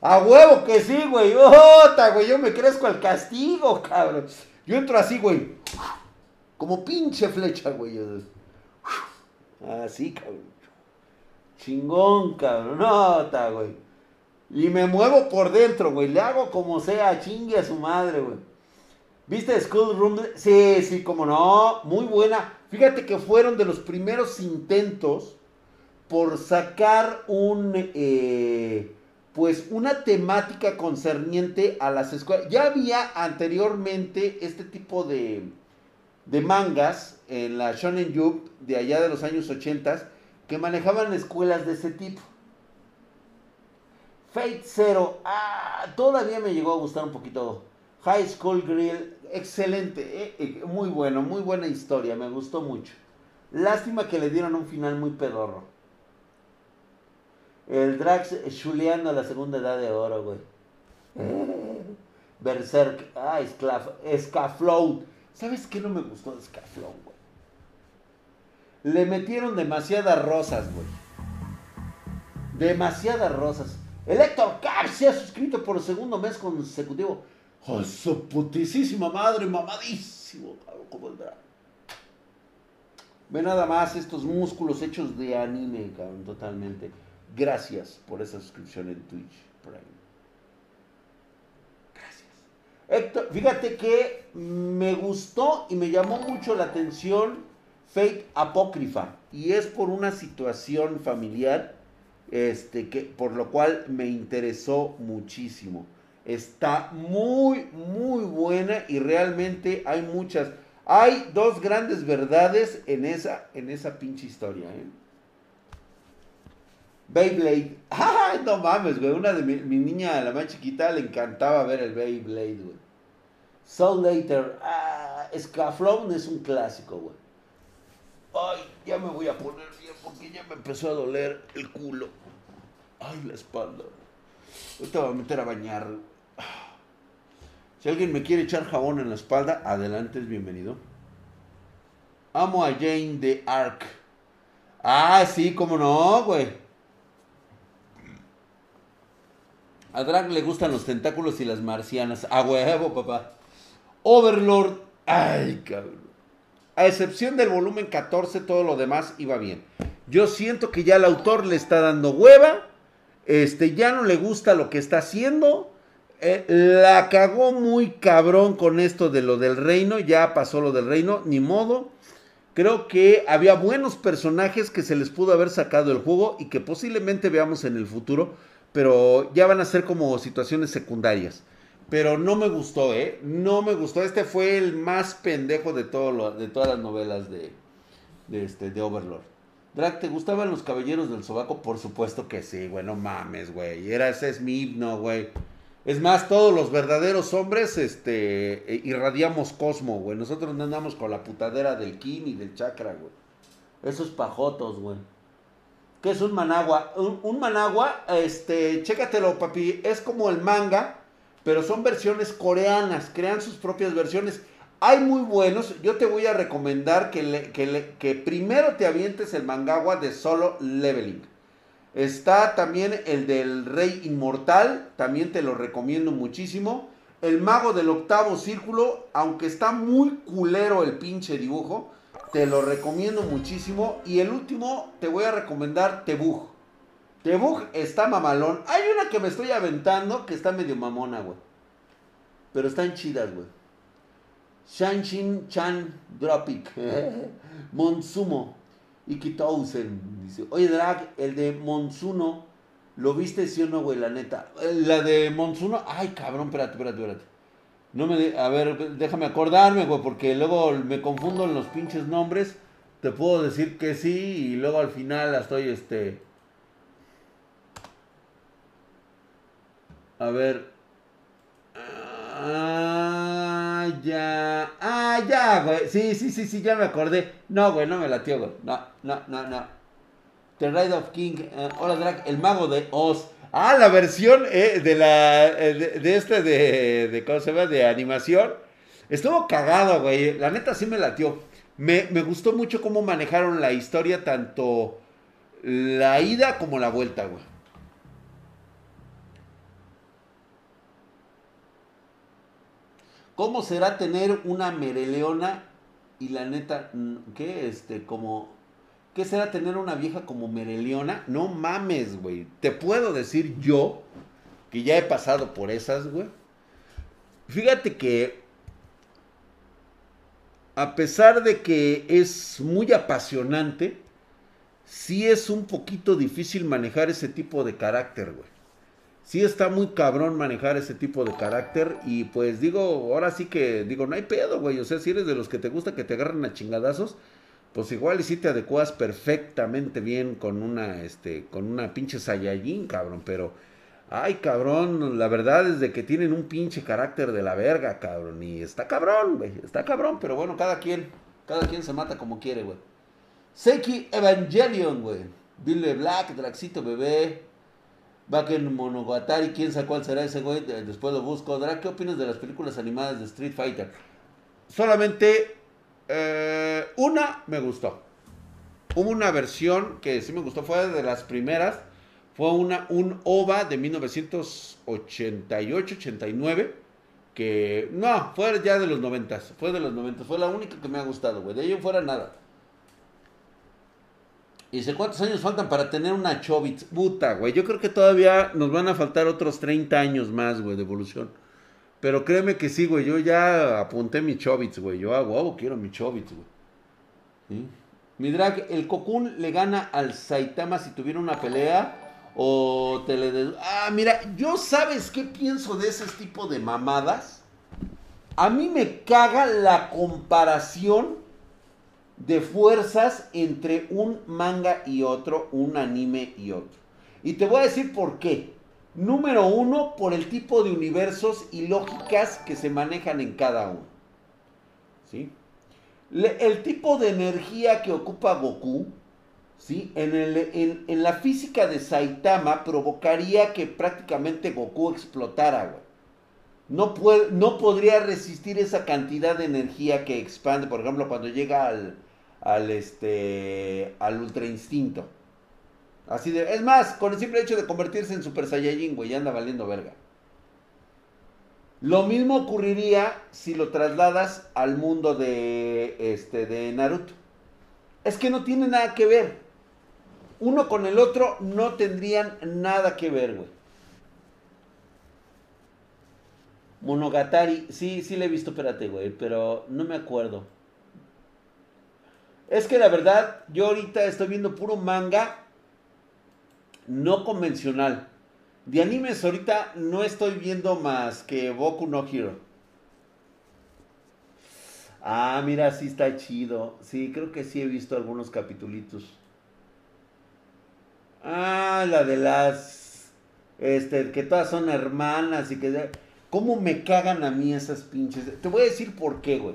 A huevo que sí, güey. Ota, güey. Yo me crezco al castigo, cabrón. Yo entro así, güey. Como pinche flecha, güey. Así, cabrón. Chingón, cabrón. Nota, güey. Y me muevo por dentro, güey. Le hago como sea, chingue a su madre, güey. ¿Viste School Room? Sí, sí, como no. Muy buena. Fíjate que fueron de los primeros intentos por sacar un, eh, pues una temática concerniente a las escuelas. Ya había anteriormente este tipo de, de mangas en la Shonen Jump de allá de los años 80 que manejaban escuelas de ese tipo. Fate Zero. Ah, todavía me llegó a gustar un poquito. High School Grill. Excelente. Eh, eh, muy bueno, muy buena historia. Me gustó mucho. Lástima que le dieron un final muy pedorro. El Drax chuleando la segunda edad de oro, güey. [LAUGHS] Berserk. Ah, Scaflow. ¿Sabes qué no me gustó de Scaflow? Le metieron demasiadas rosas, güey. Demasiadas rosas. El Héctor Cap se ha suscrito por segundo mes consecutivo. ¡Oh, su putísima madre! Mamadísimo, como el Ve nada más estos músculos hechos de anime, cabrón, totalmente. Gracias por esa suscripción en Twitch Gracias. Héctor, fíjate que me gustó y me llamó mucho la atención Fate Apócrifa. Y es por una situación familiar, este, que, por lo cual me interesó muchísimo. Está muy, muy buena y realmente hay muchas. Hay dos grandes verdades en esa, en esa pinche historia. ¿eh? Beyblade. [LAUGHS] ¡Ay, no mames, güey! Una de mi, niña, la más chiquita, le encantaba ver el Beyblade, güey. Soul Later. Ah, es un clásico, güey. Ay, ya me voy a poner bien porque ya me empezó a doler el culo. Ay, la espalda. Ahorita voy a meter a bañar. Si alguien me quiere echar jabón en la espalda, adelante, es bienvenido. Amo a Jane de Ark. Ah, sí, cómo no, güey. A Drag le gustan los tentáculos y las marcianas. A huevo, papá. Overlord. Ay, cabrón. A excepción del volumen 14, todo lo demás iba bien. Yo siento que ya el autor le está dando hueva. Este, ya no le gusta lo que está haciendo. Eh, la cagó muy cabrón con esto de lo del reino. Ya pasó lo del reino, ni modo. Creo que había buenos personajes que se les pudo haber sacado el juego y que posiblemente veamos en el futuro. Pero ya van a ser como situaciones secundarias. Pero no me gustó, ¿eh? No me gustó. Este fue el más pendejo de, de todas las novelas de, de, este, de Overlord. Drag, ¿te gustaban los caballeros del sobaco? Por supuesto que sí, güey. No mames, güey. Era, ese es mi himno, güey. Es más, todos los verdaderos hombres este, eh, irradiamos cosmo, güey. Nosotros no andamos con la putadera del Kim y del chakra, güey. Esos pajotos, güey. ¿Qué es un managua? Un, managua, este, chécatelo, papi. Es como el manga, pero son versiones coreanas. Crean sus propias versiones. Hay muy buenos. Yo te voy a recomendar que, que, primero te avientes el mangawa de solo leveling. Está también el del Rey Inmortal, también te lo recomiendo muchísimo. El Mago del Octavo Círculo, aunque está muy culero el pinche dibujo, te lo recomiendo muchísimo. Y el último, te voy a recomendar Tebug. Está mamalón. Hay una que me estoy aventando que está medio mamona, güey. Pero están chidas, güey. Shanshin Chan Dropic. [LAUGHS] Monsumo. Ikitousen. Dice, oye, Drag, el de Monsuno, ¿lo viste sí o no, güey? La neta. La de Monsuno, ay, cabrón, espérate, espérate, espérate. No me, a ver, déjame acordarme, güey, porque luego me confundo en los pinches nombres. Te puedo decir que sí y luego al final estoy, este... A ver. Ah, ya. Ah, ya, güey. Sí, sí, sí, sí, ya me acordé. No, güey, no me latió, güey. No, no, no, no. The Ride of King. Eh, hola, Drag. El mago de Oz. Ah, la versión eh, de la. Eh, de, este de, de. ¿Cómo se llama? De animación. Estuvo cagado, güey. La neta sí me latió. Me, me gustó mucho cómo manejaron la historia, tanto la ida como la vuelta, güey. ¿Cómo será tener una mereleona y la neta, ¿qué? Este, como, ¿qué será tener una vieja como mereleona? No mames, güey. Te puedo decir yo, que ya he pasado por esas, güey. Fíjate que, a pesar de que es muy apasionante, sí es un poquito difícil manejar ese tipo de carácter, güey sí está muy cabrón manejar ese tipo de carácter. Y pues digo, ahora sí que digo, no hay pedo, güey. O sea, si eres de los que te gusta que te agarren a chingadazos, pues igual y si te adecuas perfectamente bien con una, este, con una pinche Saiyajin, cabrón. Pero Ay, cabrón, la verdad es de que tienen un pinche carácter de la verga, cabrón. Y está cabrón, güey. Está cabrón, pero bueno, cada quien, cada quien se mata como quiere, güey. Seiki Evangelion, güey. Billy Black, Draxito Bebé. Baken Monogatari, quién sabe cuál será ese güey. Después lo busco. Drake, ¿qué opinas de las películas animadas de Street Fighter? Solamente eh, una me gustó. Hubo una versión que sí me gustó, fue de las primeras fue una, un OVA de 1988-89 que no, fue ya de los 90, fue de los 90, fue la única que me ha gustado, güey. De ello fuera nada. Y dice, ¿cuántos años faltan para tener una Chobits? Puta, güey. Yo creo que todavía nos van a faltar otros 30 años más, güey, de evolución. Pero créeme que sí, güey. Yo ya apunté mi Chobits, güey. Yo hago, quiero mi Chobits, güey. Mi drag, el Cocoon le gana al Saitama si tuviera una pelea. O te le... Ah, mira, yo sabes qué pienso de ese tipo de mamadas. A mí me caga la comparación de fuerzas entre un manga y otro, un anime y otro. Y te voy a decir por qué. Número uno, por el tipo de universos y lógicas que se manejan en cada uno. ¿Sí? el tipo de energía que ocupa Goku ¿sí? En, el, en, la física de Saitama provocaría que prácticamente Goku explotara, güey. No, puede, no podría resistir esa cantidad de energía que expande, por ejemplo, cuando llega al, al, este, al ultra instinto. Así de, es más, con el simple hecho de convertirse en Super Saiyajin, güey, ya anda valiendo verga. Lo mismo ocurriría si lo trasladas al mundo de, este, de Naruto. Es que no tiene nada que ver uno con el otro no tendrían nada que ver, güey. Monogatari, sí, sí le he visto, espérate, güey, pero no me acuerdo. Es que la verdad, yo ahorita estoy viendo puro manga no convencional. De animes ahorita no estoy viendo más que Boku no Hero. Ah, mira, sí está chido. Sí, creo que sí he visto algunos capitulitos. Ah, la de las. Este, que todas son hermanas y que. ¿Cómo me cagan a mí esas pinches? Te voy a decir por qué, güey.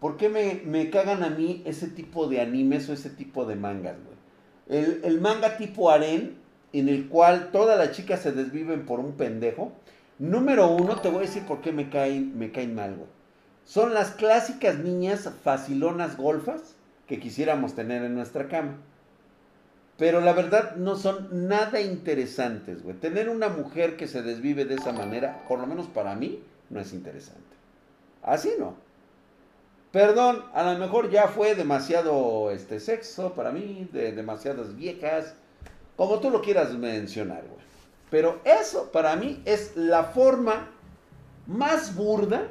¿Por qué me, cagan a mí ese tipo de animes o ese tipo de mangas, güey? El, el manga tipo Aren, en el cual todas las chicas se desviven por un pendejo. Número uno, te voy a decir por qué me caen, me caen mal, güey. Son las clásicas niñas facilonas golfas que quisiéramos tener en nuestra cama. Pero la verdad no son nada interesantes, güey. Tener una mujer que se desvive de esa manera, por lo menos para mí, no es interesante. Así no. Perdón, a lo mejor ya fue demasiado este sexo para mí, de demasiadas viejas, como tú lo quieras mencionar, güey. Pero eso para mí es la forma más burda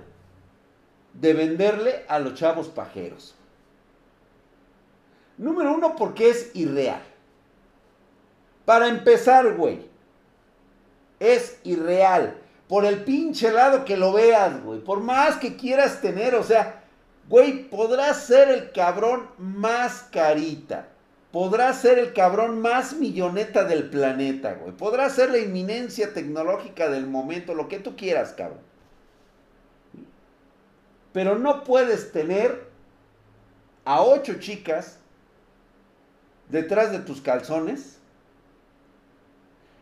de venderle a los chavos pajeros. Número uno, porque es irreal. Para empezar, güey, es irreal. Por el pinche lado que lo veas, güey. Por más que quieras tener, o sea, güey, podrás ser el cabrón más carita. Podrás ser el cabrón más milloneta del planeta, güey. Podrás ser la inminencia tecnológica del momento, lo que tú quieras, cabrón. Pero no puedes tener a ocho chicas detrás de tus calzones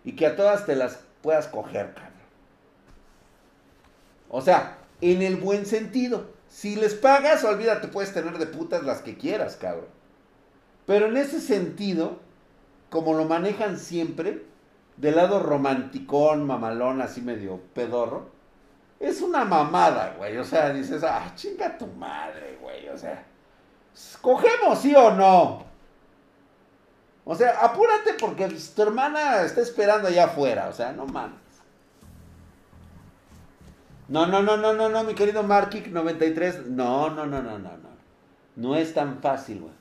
y que a todas te las puedas coger, cabrón. O sea, en el buen sentido. Si les pagas, olvídate, puedes tener de putas las que quieras, cabrón. Pero en ese sentido, como lo manejan siempre, del lado romanticón, mamalón, así medio pedorro, es una mamada, güey. O sea, dices, ah, chinga tu madre, güey. O sea, ¿cogemos sí o no? O sea, apúrate porque tu hermana está esperando allá afuera. O sea, no mames. No, no, no, no, no, no, mi querido Markik 93. No, no, no, no, no, no. No es tan fácil, güey.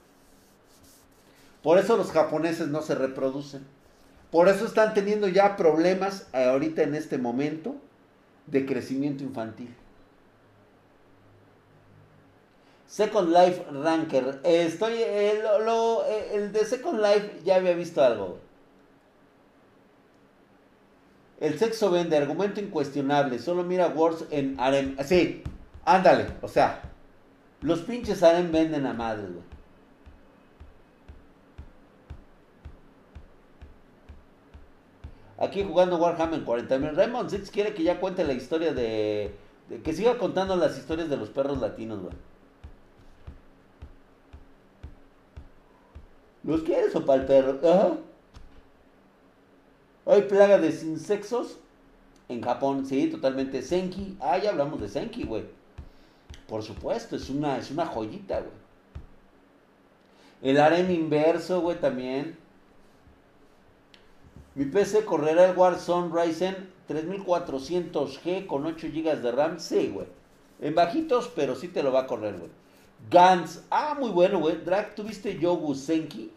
Por eso los japoneses no se reproducen. Por eso están teniendo ya problemas ahorita en este momento de crecimiento infantil. Second Life Ranker. Estoy. Eh, eh, el de Second Life ya había visto algo. El sexo vende, argumento incuestionable. Solo mira Words en Arem. Sí, ándale. O sea, los pinches Arem venden a madres, güey. Aquí jugando Warhammer 40.000. Raymond Six quiere que ya cuente la historia de, de, Que siga contando las historias de los perros latinos, güey. ¿Los quieres o para el perro? Ajá. Hay plaga de insectos en Japón, sí, totalmente. Senki, ah, ya hablamos de Senki, güey. Por supuesto, es una, es una joyita, güey. El harem inverso, güey, también. Mi PC correrá el Warzone Ryzen 3400G con 8 GB de RAM. Sí, güey. En bajitos, pero sí te lo va a correr, güey. Gans. Ah, muy bueno, güey. Drag, ¿tuviste Yogu Senki?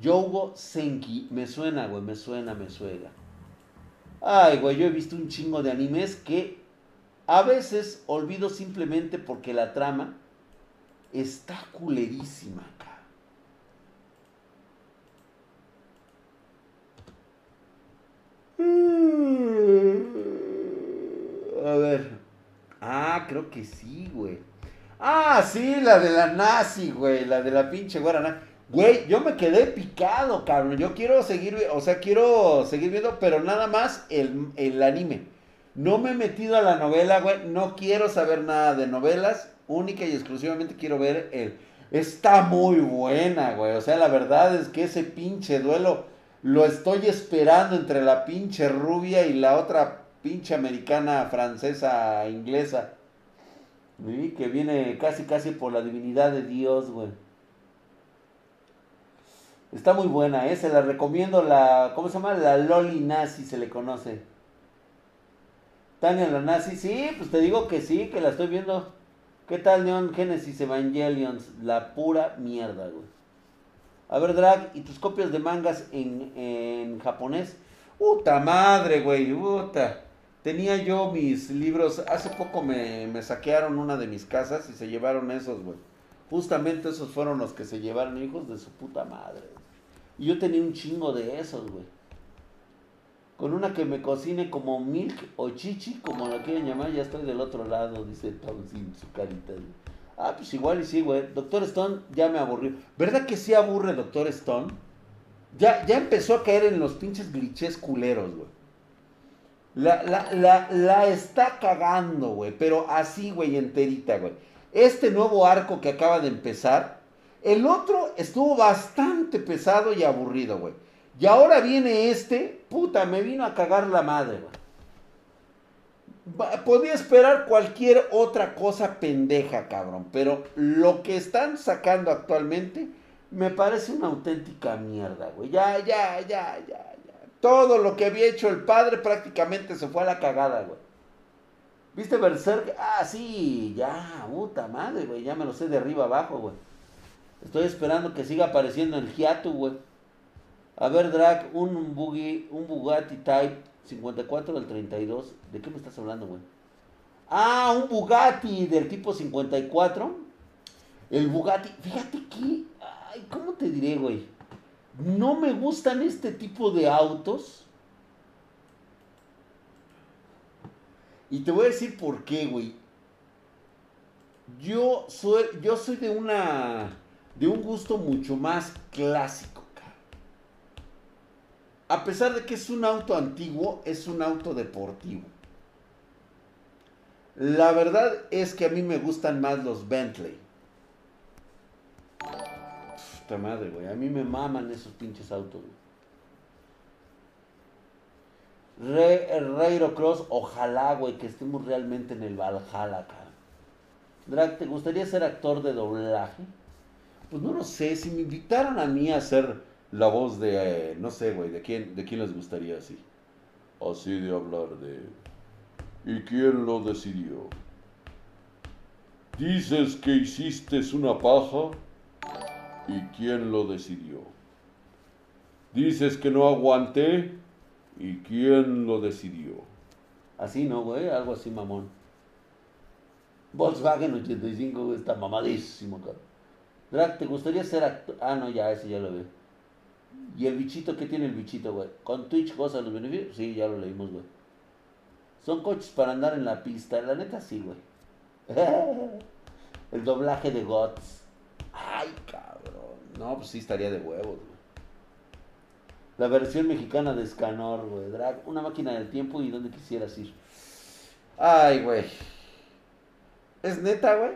Yogo Senki. Me suena, güey. Me suena, me suena. Ay, güey. Yo he visto un chingo de animes que a veces olvido simplemente porque la trama está culerísima. A ver. Ah, creo que sí, güey. Ah, sí, la de la nazi, güey. La de la pinche guarana. Güey, yo me quedé picado, cabrón. Yo quiero seguir, o sea, quiero seguir viendo, pero nada más el, el anime. No me he metido a la novela, güey. No quiero saber nada de novelas. Única y exclusivamente quiero ver el. Está muy buena, güey. O sea, la verdad es que ese pinche duelo lo estoy esperando entre la pinche rubia y la otra pinche americana, francesa, inglesa. Que viene casi, casi por la divinidad de Dios, güey. Está muy buena, ¿eh? Se la recomiendo la... ¿Cómo se llama? La Loli Nazi se le conoce. Tania la Nazi, sí, pues te digo que sí, que la estoy viendo. ¿Qué tal Neon Genesis Evangelions? La pura mierda, güey. A ver, Drag, ¿y tus copias de mangas en, en japonés? Puta madre, güey, puta. Tenía yo mis libros, hace poco me, me saquearon una de mis casas y se llevaron esos, güey. Justamente esos fueron los que se llevaron hijos de su puta madre. Y yo tenía un chingo de esos, güey. Con una que me cocine como milk o chichi, como la quieren llamar, ya estoy del otro lado, dice sin su carita. Ah, pues igual y sí, güey. Doctor Stone ya me aburrió. ¿Verdad que sí aburre Doctor Stone? Ya, ya empezó a caer en los pinches glitches culeros, güey. La, la, la, la está cagando, güey. Pero así, güey, enterita, güey. Este nuevo arco que acaba de empezar, el otro estuvo bastante pesado y aburrido, güey. Y ahora viene este, puta, me vino a cagar la madre, güey. Podía esperar cualquier otra cosa pendeja, cabrón. Pero lo que están sacando actualmente me parece una auténtica mierda, güey. Ya, ya, ya, ya, ya. Todo lo que había hecho el padre prácticamente se fue a la cagada, güey. ¿Viste Berserk? Ah, sí, ya, puta madre, güey. Ya me lo sé de arriba abajo, güey. Estoy esperando que siga apareciendo el Hiatu, güey. A ver, Drag, un, buggy, un Bugatti Type 54 del 32. ¿De qué me estás hablando, güey? Ah, un Bugatti del tipo 54. El Bugatti, fíjate que, ay, ¿cómo te diré, güey? No me gustan este tipo de autos. Y te voy a decir por qué, güey. Yo soy, yo soy de una, de un gusto mucho más clásico a pesar de que es un auto antiguo, es un auto deportivo. La verdad es que a mí me gustan más los Bentley. Puta madre, güey. A mí me maman esos pinches autos, güey. Cross, ojalá, güey, que estemos realmente en el Valhalla, acá. Drag, ¿te gustaría ser actor de doblaje? Pues no lo sé, si me invitaron a mí a ser la voz de, eh, no sé, güey, ¿de quién, ¿de quién les gustaría así? Así de hablar de... ¿Y quién lo decidió? Dices que hiciste una paja. ¿Y quién lo decidió? Dices que no aguanté. ¿Y quién lo decidió? Así no, güey, algo así, mamón. Volkswagen 85 está mamadísimo, cabrón. Drag, ¿te gustaría ser actor? Ah, no, ya, ese ya lo veo. ¿Y el bichito qué tiene el bichito, güey? ¿Con Twitch goza los beneficios? Sí, ya lo leímos, güey. Son coches para andar en la pista. La neta sí, güey. [LAUGHS] El doblaje de GOTS. Ay, cabrón. No, pues sí estaría de huevos, güey. La versión mexicana de Scanor, güey. Drag, una máquina del tiempo y donde quisieras ir. Ay, güey. Es neta, güey.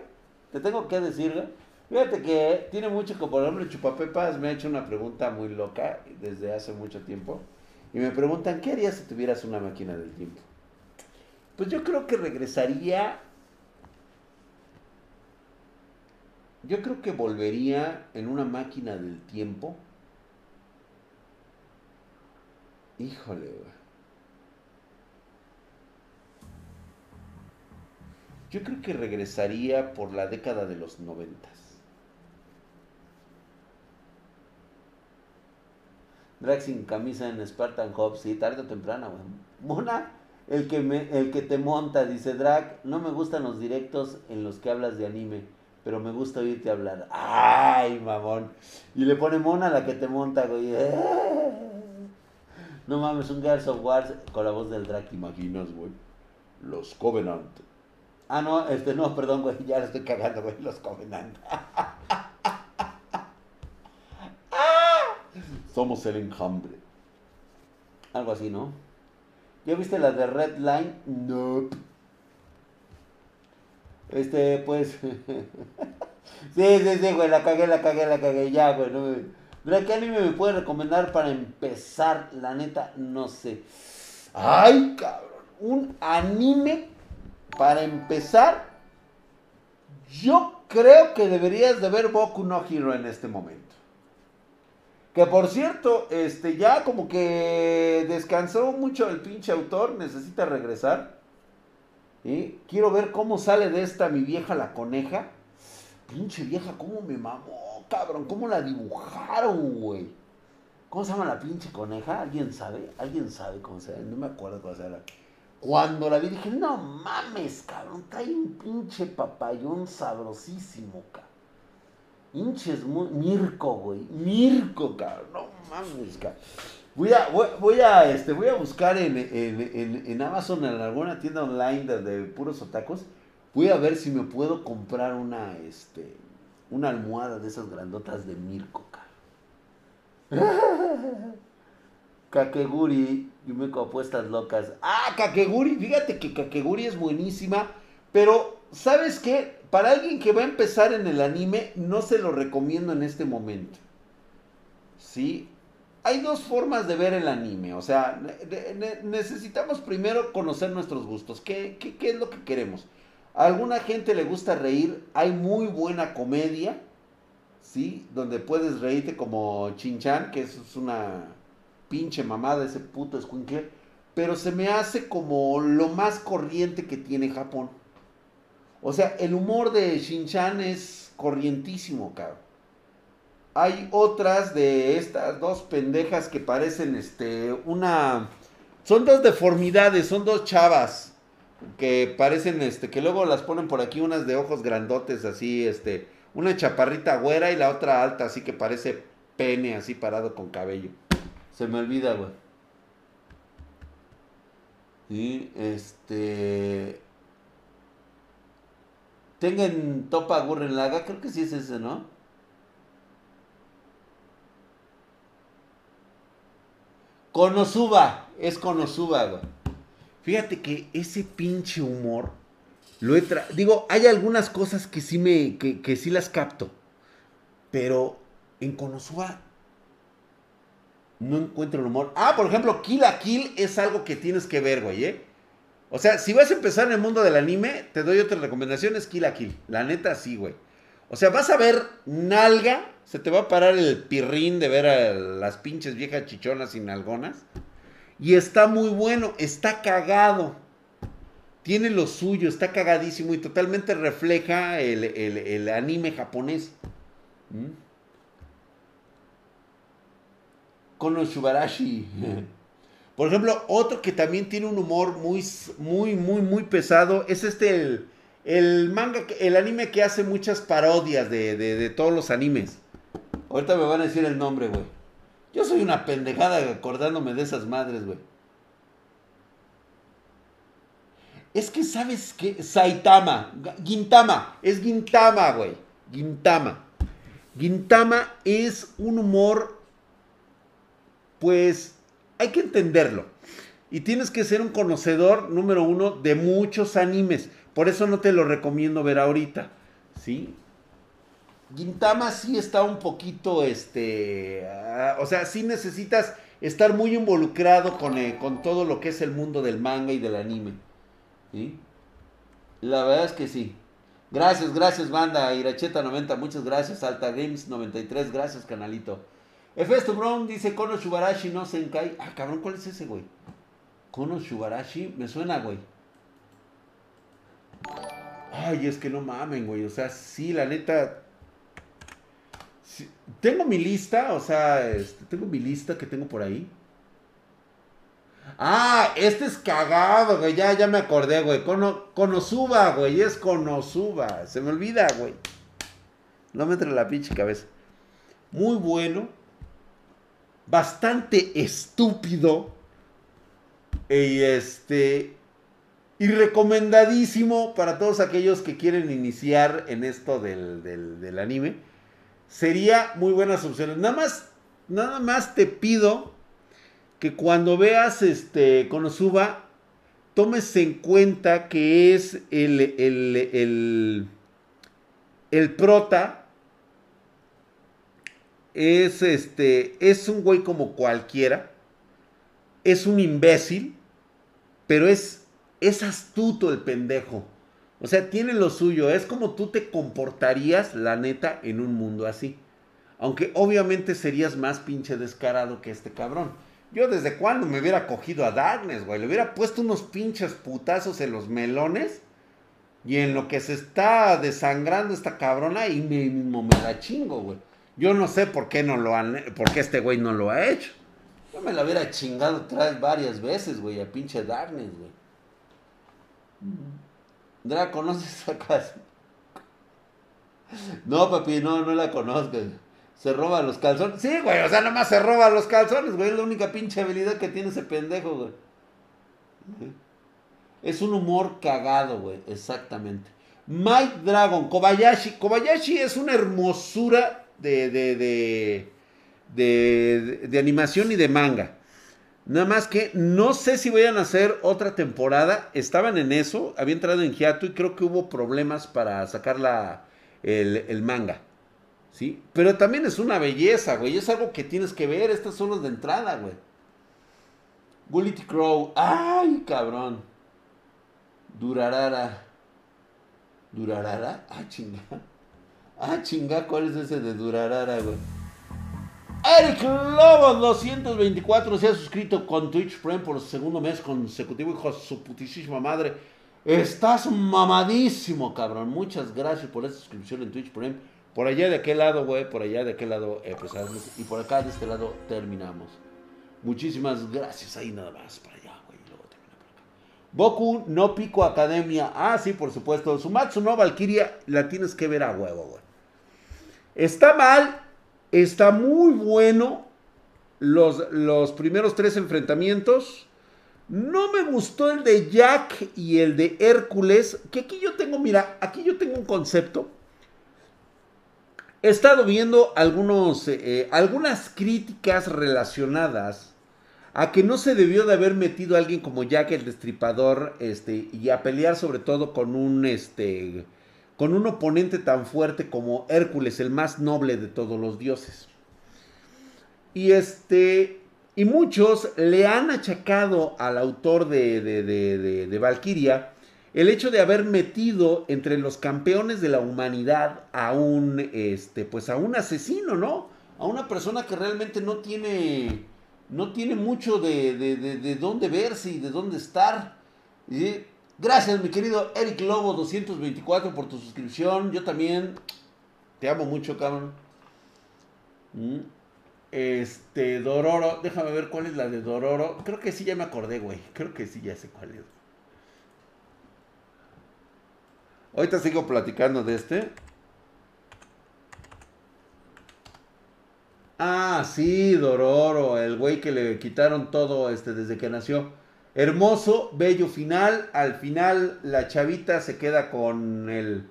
Te tengo que decir, güey. Fíjate que tiene mucho como el hombre Chupapepas me ha hecho una pregunta muy loca desde hace mucho tiempo. Y me preguntan, ¿qué harías si tuvieras una máquina del tiempo? Pues yo creo que regresaría. Yo creo que volvería en una máquina del tiempo. Híjole, güey. Yo creo que regresaría por la década de los noventas. Drag sin camisa en Spartan Hub, sí, tarde o temprano, güey. Mona, el que, me, el que te monta, dice Drag, no me gustan los directos en los que hablas de anime, pero me gusta oírte hablar. Ay, mamón. Y le pone Mona la que te monta, güey. [LAUGHS] No mames, un Gears of War con la voz del Drag, imaginas, güey? Los Covenant. Ah, no, este, no, perdón, güey, ya le estoy cagando, güey, los Covenant. [LAUGHS] Somos el enjambre. Algo así, ¿no? ¿Ya viste la de Red Line? Nope. Este, pues. [LAUGHS] sí, sí, sí, güey, la cagué, la cagué, la cagué. Ya, güey. No. ¿Qué anime me puede recomendar para empezar? La neta, no sé. Ay, cabrón. Un anime para empezar. Yo creo que deberías de ver Boku no Hero en este momento. Que por cierto, este, ya como que descansó mucho el pinche autor, necesita regresar. y Quiero ver cómo sale de esta mi vieja la coneja. Pinche vieja, cómo me mamó, cabrón, cómo la dibujaron, güey. ¿Cómo se llama la pinche coneja? ¿Alguien sabe? ¿Alguien sabe cómo se llama? No me acuerdo cómo se llama. Cuando la vi dije, no mames, cabrón, trae un pinche papayón sabrosísimo, cabrón. Hinches, Mirko, güey. Mirko, cabrón. No mames, cabrón. Voy a, voy, a, este, voy a buscar en, en, en, Amazon, en alguna tienda online de, puros otacos. Voy a ver si me puedo comprar una, este, una almohada de esas grandotas de Mirko, cabrón. [LAUGHS] Kakeguri, Yumeko apuestas locas. Ah, Kakeguri, fíjate que Kakeguri es buenísima, pero ¿sabes qué? Para alguien que va a empezar en el anime, no se lo recomiendo en este momento. ¿Sí? Hay dos formas de ver el anime. O sea, necesitamos primero conocer nuestros gustos. ¿Qué, es lo que queremos? A alguna gente le gusta reír. Hay muy buena comedia. ¿Sí? Donde puedes reírte como Chinchan, que es una pinche mamada ese puto escuincle. Pero se me hace como lo más corriente que tiene Japón. O sea, el humor de Shin-Chan es corrientísimo, cabrón. Hay otras de estas dos pendejas que parecen este una son dos deformidades, son dos chavas que parecen este que luego las ponen por aquí unas de ojos grandotes así, este, una chaparrita güera y la otra alta así que parece pene así parado con cabello. Se me olvida, güey. Y este Tengan Topa Gurren Laga, creo que sí es ese, ¿no? Konosuba, es Konosuba, güey. Fíjate que ese pinche humor lo he tra digo, hay algunas cosas que sí me que, que sí las capto. Pero en Konosuba no encuentro el humor. Ah, por ejemplo, Kill a Kill es algo que tienes que ver, güey, ¿eh? O sea, si vas a empezar en el mundo del anime, te doy otra recomendación, es Kill a Kill. La neta, sí, güey. O sea, vas a ver nalga, se te va a parar el pirrín de ver a las pinches viejas chichonas y nalgonas. Y está muy bueno, está cagado. Tiene lo suyo, está cagadísimo y totalmente refleja el, anime japonés. ¿Mm? Kono Shubarashi. [LAUGHS] Por ejemplo, otro que también tiene un humor muy, muy, muy, muy pesado es este, el, manga, el anime que hace muchas parodias de, todos los animes. Ahorita me van a decir el nombre, güey. Yo soy una pendejada acordándome de esas madres, güey. Es que sabes que Saitama, Gintama, es Gintama, güey. Gintama. Gintama es un humor, pues hay que entenderlo. Y tienes que ser un conocedor, número uno, de muchos animes. Por eso no te lo recomiendo ver ahorita. ¿Sí? Gintama sí está un poquito, este, ah, o sea, sí necesitas estar muy involucrado con, eh, con, todo lo que es el mundo del manga y del anime. ¿sí? La verdad es que sí. Gracias, gracias, banda. Iracheta90, muchas gracias. Alta Games 93, gracias, canalito. Efesto Brown dice Kono Shubarashi no Senkai. Ah, cabrón, ¿cuál es ese, güey? Kono Shubarashi, me suena, güey. Ay, es que no mamen, güey. O sea, sí, la neta tengo mi lista, o sea, este, tengo mi lista que tengo por ahí. Ah, este es cagado, güey. Ya, ya me acordé, güey. Cono, Konosuba, güey. Es Konosuba. Se me olvida, güey. No me entre la pinche cabeza. Muy bueno. Bastante estúpido. Y este. Y recomendadísimo para todos aquellos que quieren iniciar en esto del, del, anime sería muy buenas opciones. Nada más, nada más te pido que cuando veas este Konosuba, tomes en cuenta que es el, el, el, el prota. Es este. Es un güey como cualquiera. Es un imbécil. Pero es. Es astuto el pendejo. O sea, tiene lo suyo. Es como tú te comportarías, la neta, en un mundo así. Aunque obviamente serías más pinche descarado que este cabrón. Yo desde cuando me hubiera cogido a Darkness, güey. Le hubiera puesto unos pinches putazos en los melones. Y en lo que se está desangrando esta cabrona, y mismo me la chingo, güey. Yo no sé por qué no lo han, por qué este güey no lo ha hecho. Yo me la hubiera chingado atrás varias veces, güey, a pinche Darkness, güey. Draco, ¿conoces esa casa? No, papi, no, no la conozco. Se roba los calzones. Sí, güey, o sea, nomás se roba los calzones, güey. Es la única pinche habilidad que tiene ese pendejo, güey. Es un humor cagado, güey, exactamente. Mike Dragon, Kobayashi. Kobayashi es una hermosura de, de, de, de, de animación y de manga. Nada más que no sé si vayan a hacer otra temporada. Estaban en eso, había entrado en hiato y creo que hubo problemas para sacar la, el, manga. ¿Sí? Pero también es una belleza, güey. Es algo que tienes que ver. Estas son las de entrada, güey. Gullity Crow. ¡Ay, cabrón! Durarara. ¿Durarara? Ah, chinga. Ah, chinga, ¿cuál es ese de Durarara, güey? Eric Lobo 224 se ha suscrito con Twitch Prime por segundo mes consecutivo, hijo de su putísima madre. Estás mamadísimo, cabrón. Muchas gracias por esa suscripción en Twitch Prime. Por allá de aquel lado, güey, por allá de aquel lado empezamos. Y por acá de este lado terminamos. Muchísimas gracias. Ahí nada más, para allá, güey. Luego termina por acá. Boku no Pico Academia. Ah, sí, por supuesto. Sumatsu no Valkyria la tienes que ver a huevo, güey. Está mal, Está muy bueno los, los primeros tres enfrentamientos. No me gustó el de Jack y el de Hércules. Que aquí yo tengo, mira, aquí yo tengo un concepto. He estado viendo algunos, eh, algunas críticas relacionadas a que no se debió de haber metido a alguien como Jack el Destripador este, y a pelear sobre todo con un, este, con un oponente tan fuerte como Hércules, el más noble de todos los dioses. Y este. Y muchos le han achacado al autor de, de, de, de Valkyria el hecho de haber metido entre los campeones de la humanidad a un, este, pues a un asesino, ¿no? A una persona que realmente no tiene, no tiene mucho de, de, dónde verse y de dónde estar. ¿sí? Gracias, mi querido Eric Lobo 224 por tu suscripción. Yo también te amo mucho, cabrón. Mm. Este, Dororo. Déjame ver cuál es la de Dororo. Creo que sí, ya me acordé, güey. Creo que sí, ya sé cuál es. Ahorita sigo platicando de este. Ah, sí, Dororo, el güey que le quitaron todo este desde que nació. Hermoso, bello final. Al final la chavita se queda con el,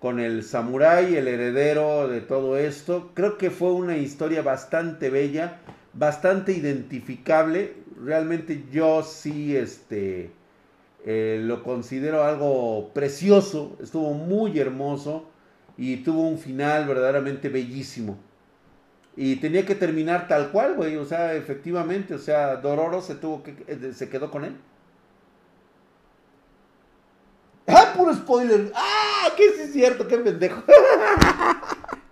con el samurái, el heredero de todo esto. Creo que fue una historia bastante bella, bastante identificable. Realmente yo sí este, eh, lo considero algo precioso. Estuvo muy hermoso y tuvo un final verdaderamente bellísimo. Y tenía que terminar tal cual, güey. O sea, efectivamente, o sea, Dororo se tuvo que eh, se quedó con él. ¡Ah, puro spoiler! ¡Ah! Que sí es cierto, qué pendejo. [LAUGHS]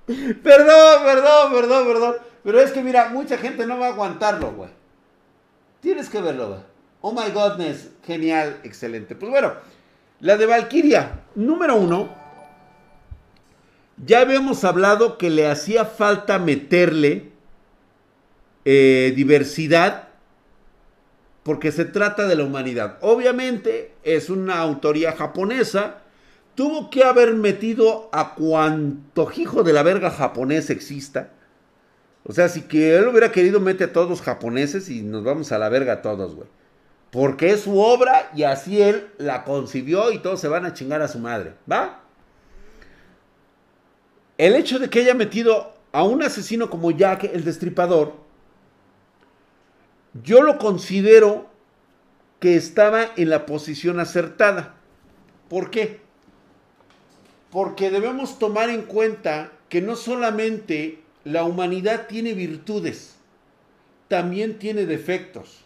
perdón, perdón, perdón, perdón. Pero es que mira, mucha gente no va a aguantarlo, güey. Tienes que verlo, güey. Oh my godness, genial, excelente. Pues bueno, la de Valkyria, número uno, ya habíamos hablado que le hacía falta meterle eh, diversidad porque se trata de la humanidad. Obviamente es una autoría japonesa. Tuvo que haber metido a cuanto hijo de la verga japonés exista. O sea, si que él hubiera querido, mete a todos los japoneses y nos vamos a la verga todos, güey. Porque es su obra y así él la concibió y todos se van a chingar a su madre, ¿va? El hecho de que haya metido a un asesino como Jack el Destripador, yo lo considero que estaba en la posición acertada. ¿Por qué? Porque debemos tomar en cuenta que no solamente la humanidad tiene virtudes, también tiene defectos.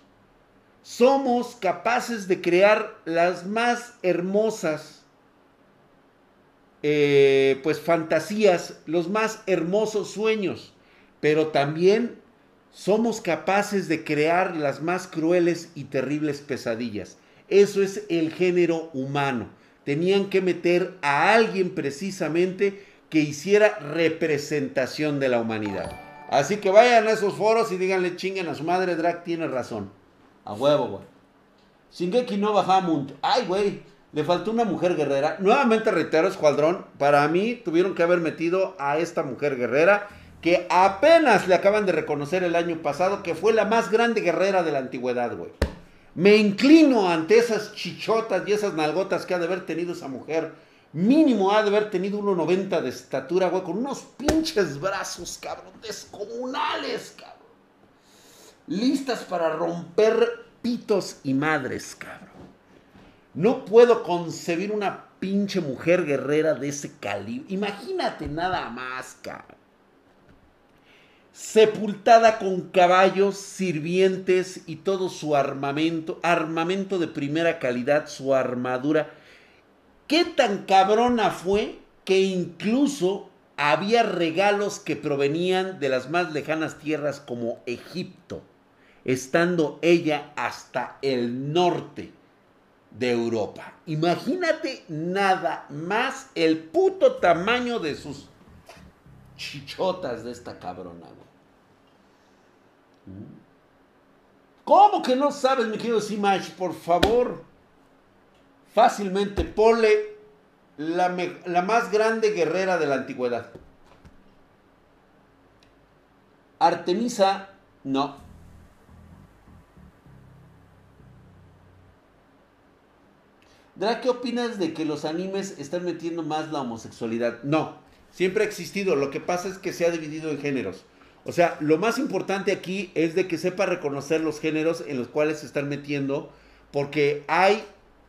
Somos capaces de crear las más hermosas eh, pues fantasías, los más hermosos sueños, pero también somos capaces de crear las más crueles y terribles pesadillas. Eso es el género humano. Tenían que meter a alguien precisamente que hiciera representación de la humanidad. Así que vayan a esos foros y díganle chinguen a su madre, Drag tiene razón. A huevo, güey. Shingeki no Bahamut. Ay, güey. Le faltó una mujer guerrera. Nuevamente reitero, Escuadrón, para mí tuvieron que haber metido a esta mujer guerrera que apenas le acaban de reconocer el año pasado que fue la más grande guerrera de la antigüedad, güey. Me inclino ante esas chichotas y esas nalgotas que ha de haber tenido esa mujer. Mínimo ha de haber tenido 1,90 de estatura, güey, con unos pinches brazos, cabrón, descomunales, cabrón. Listas para romper pitos y madres, cabrón. No puedo concebir una pinche mujer guerrera de ese calibre. Imagínate nada más, cabrón. Sepultada con caballos, sirvientes y todo su armamento, armamento de primera calidad, su armadura. ¿Qué tan cabrona fue que incluso había regalos que provenían de las más lejanas tierras como Egipto, estando ella hasta el norte? De Europa. Imagínate nada más el puto tamaño de sus chichotas de esta cabrona. ¿Cómo que no sabes, mi querido Simach? Por favor, fácilmente ponle la, la más grande guerrera de la antigüedad. Artemisa, no. ¿Qué opinas de que los animes están metiendo más la homosexualidad? No, siempre ha existido. Lo que pasa es que se ha dividido en géneros. O sea, lo más importante aquí es de que sepa reconocer los géneros en los cuales se están metiendo, porque hay,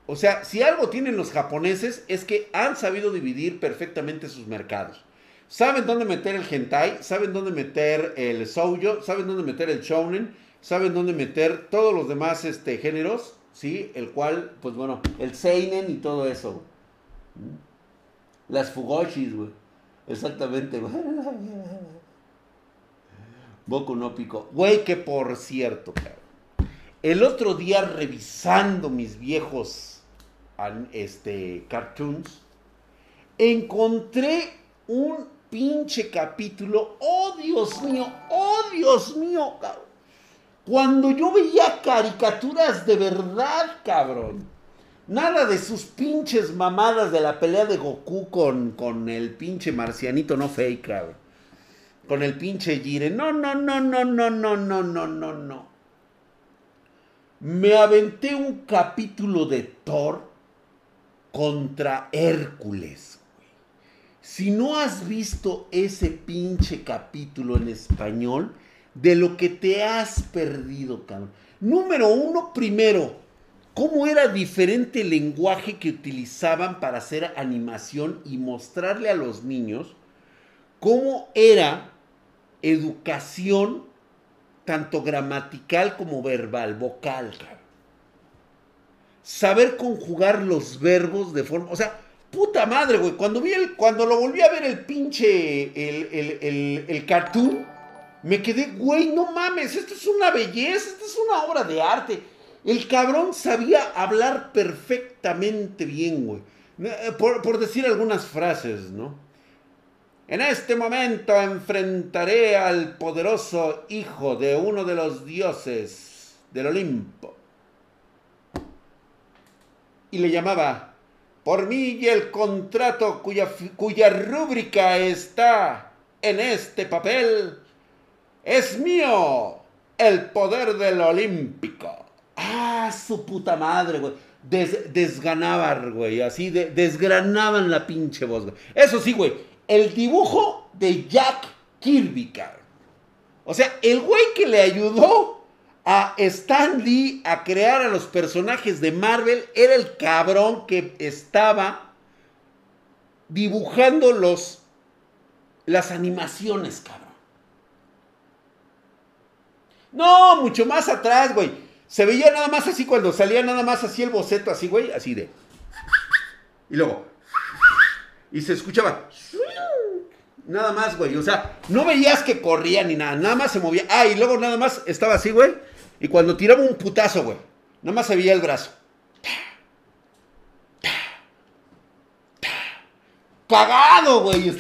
o sea, si algo tienen los japoneses es que han sabido dividir perfectamente sus mercados. Saben dónde meter el hentai, saben dónde meter el shoujo, saben dónde meter el shounen, saben dónde meter todos los demás este, géneros ¿sí? El cual, pues bueno, el Seinen y todo eso. Las Fugoshis, güey. Exactamente, güey. [LAUGHS] No pico. Güey, que por cierto, El otro día revisando mis viejos este, cartoons, encontré un pinche capítulo. ¡Oh, Dios mío! ¡Oh, Dios mío! Cabrón cuando yo veía caricaturas de verdad, cabrón. Nada de sus pinches mamadas de la pelea de Goku con, con el pinche marcianito no fake, cabrón. Con el pinche Jiren. No, no, no, no, no, no, no, no, no, no. me aventé un capítulo de Thor contra Hércules. Si no has visto ese pinche capítulo en español, de lo que te has perdido, cabrón. Número uno, primero, cómo era diferente el lenguaje que utilizaban para hacer animación y mostrarle a los niños cómo era educación tanto gramatical como verbal, vocal. Saber conjugar los verbos de forma, o sea, puta madre, güey, cuando vi el, cuando lo volví a ver el pinche, el, el, el, el cartoon, me quedé, güey, no mames, esto es una belleza, esto es una obra de arte. El cabrón sabía hablar perfectamente bien, güey. Eh, por, por decir algunas frases, ¿no? En este momento enfrentaré al poderoso hijo de uno de los dioses del Olimpo. Y le llamaba, por mí y el contrato cuya, cuya rúbrica está en este papel, es mío el poder del olímpico. Ah, su puta madre, güey. desganaban, güey. Así desgranaban la pinche voz. Eso sí, güey. El dibujo de Jack Kirby. O sea, el güey que le ayudó a Stan Lee a crear a los personajes de Marvel era el cabrón que estaba dibujando los, las animaciones, cabrón. No, mucho más atrás, güey. Se veía nada más así cuando salía nada más así el boceto, así, güey, así de. Y luego. Y se escuchaba. Nada más, güey. O sea, no veías que corría ni nada. Nada más se movía. Ah, y luego nada más estaba así, güey. Y cuando tiraba un putazo, güey. Nada más se veía el brazo. Cagado, güey.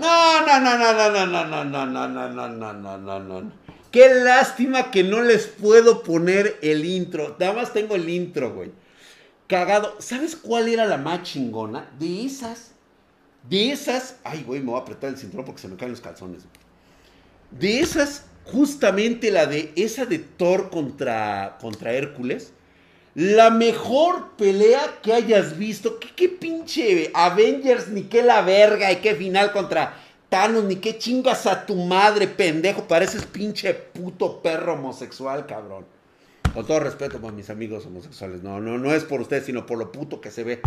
No, no, no, no, no, no, no, no, no, no, no, no, no, no, no. Qué lástima que no les puedo poner el intro. Nada más tengo el intro, güey. Cagado. ¿Sabes cuál era la más chingona? De esas. De esas. Ay, güey, me voy a apretar el cinturón porque se me caen los calzones. De esas, justamente la de esa de Thor contra, contra Hércules la mejor pelea que hayas visto. ¿Qué, pinche Avengers, ni qué la verga, y qué final contra Thanos, ni qué chingas a tu madre, pendejo. Pareces pinche puto perro homosexual, cabrón. Con todo respeto para mis amigos homosexuales. No, no, no es por ustedes, sino por lo puto que se ve.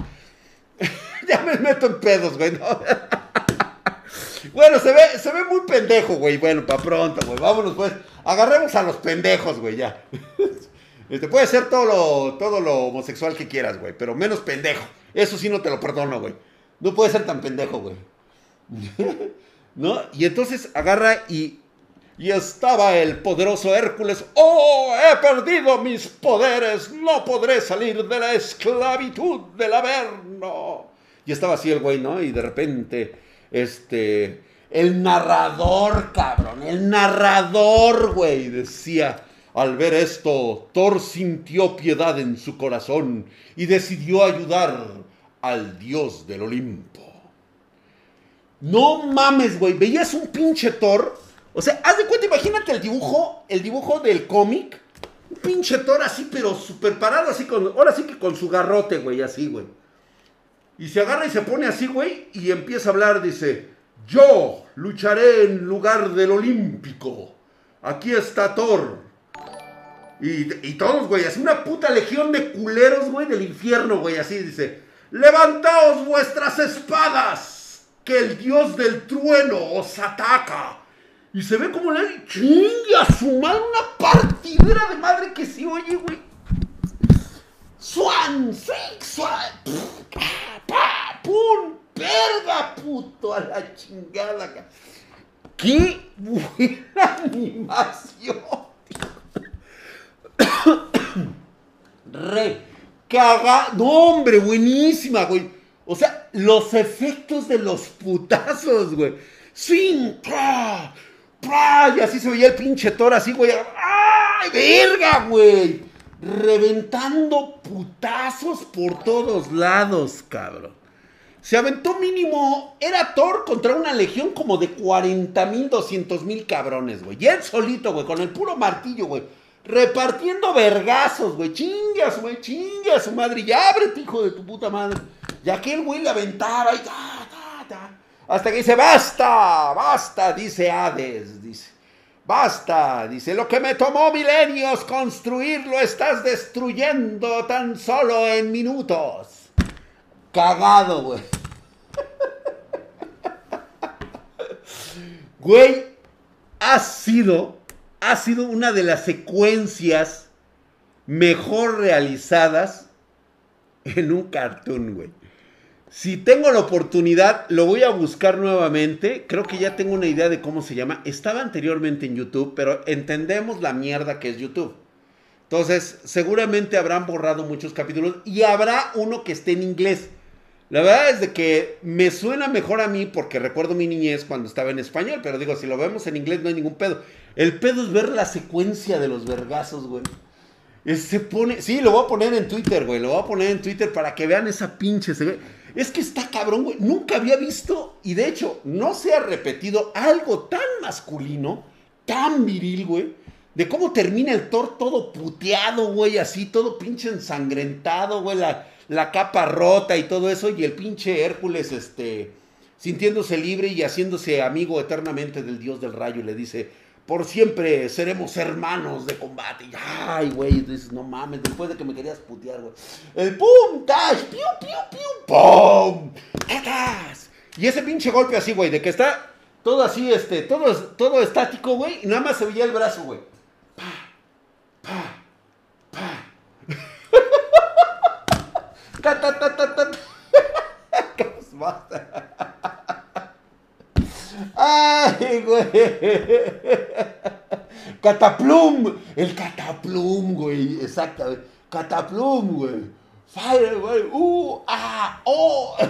[LAUGHS] ya me meto en pedos, güey. [LAUGHS] bueno, se ve, se ve muy pendejo, güey. Bueno, para pronto, güey. Vámonos, pues. Agarremos a los pendejos, güey, ya. [LAUGHS] Este, puede ser todo lo, todo lo homosexual que quieras, güey, pero menos pendejo. Eso sí no te lo perdono, güey. No puede ser tan pendejo, güey. [LAUGHS] ¿No? Y entonces agarra y... Y estaba el poderoso Hércules. ¡Oh! He perdido mis poderes. No podré salir de la esclavitud del Averno. Y estaba así el güey, ¿no? Y de repente, este... El narrador, cabrón. El narrador, güey, decía... Al ver esto, Thor sintió piedad en su corazón y decidió ayudar al dios del Olimpo. No mames, güey, veías un pinche Thor. O sea, haz de cuenta, imagínate el dibujo, el dibujo del cómic. Un pinche Thor así, pero súper parado, así con, ahora sí que con su garrote, güey, así, güey. Y se agarra y se pone así, güey, y empieza a hablar, dice, yo lucharé en lugar del olímpico. Aquí está Thor, y, todos, güey, así una puta legión de culeros, güey, del infierno, güey, así dice. Levantaos vuestras espadas, que el dios del trueno os ataca. Y se ve como le chingue a su madre una partidera de madre que sí oye, güey. Swan, swing, swan, pum, perda, puto, a la chingada. ¡Qué buena [LAUGHS] animación! Re caga. No, hombre, buenísima, güey. O sea, los efectos de los putazos, güey. Pra, y así se veía el pinche Thor así, güey. ¡Ay, verga, güey! Reventando putazos por todos lados, cabrón. Se aventó mínimo, era Thor contra una legión como de 40 mil, 200 mil cabrones, güey. Y él solito, güey, con el puro martillo, güey. Repartiendo vergazos, güey. Chingas, güey, chingas, su madre. Ya ábrete, hijo de tu puta madre. Y aquel güey le aventaba y ta, ta, ta. Hasta que dice, basta, basta, dice Hades, dice. Basta, dice, lo que me tomó milenios construir lo estás destruyendo tan solo en minutos. Cagado, güey. [LAUGHS] Güey, ha sido, ha sido una de las secuencias mejor realizadas en un cartoon, güey. Si tengo la oportunidad, lo voy a buscar nuevamente. Creo que ya tengo una idea de cómo se llama. Estaba anteriormente en YouTube, pero entendemos la mierda que es YouTube. Entonces, seguramente habrán borrado muchos capítulos y habrá uno que esté en inglés. La verdad es de que me suena mejor a mí porque recuerdo mi niñez cuando estaba en español, pero digo, si lo vemos en inglés no hay ningún pedo. El pedo es ver la secuencia de los vergazos, güey. Se pone, sí, lo voy a poner en Twitter, güey, lo voy a poner en Twitter para que vean esa pinche... Es que está cabrón, güey. Nunca había visto, y de hecho, no se ha repetido algo tan masculino, tan viril, güey, de cómo termina el Thor todo puteado, güey, así, todo pinche ensangrentado, güey, la, la capa rota y todo eso, y el pinche Hércules, este, sintiéndose libre y haciéndose amigo eternamente del dios del rayo, le dice, por siempre seremos hermanos de combate. Y, ay, güey, dices, no mames, después de que me querías putear, güey. El pum, dash, piu, piu, piu, pum, tatas. Y ese pinche golpe así, güey, de que está todo así, este, todo, todo estático, güey, y nada más se veía el brazo, güey. Pa, pa. Ay, güey. Cataplum. El cataplum, güey. Exactamente. Cataplum, güey. Fire, güey. Uh, ah, oh. [LAUGHS]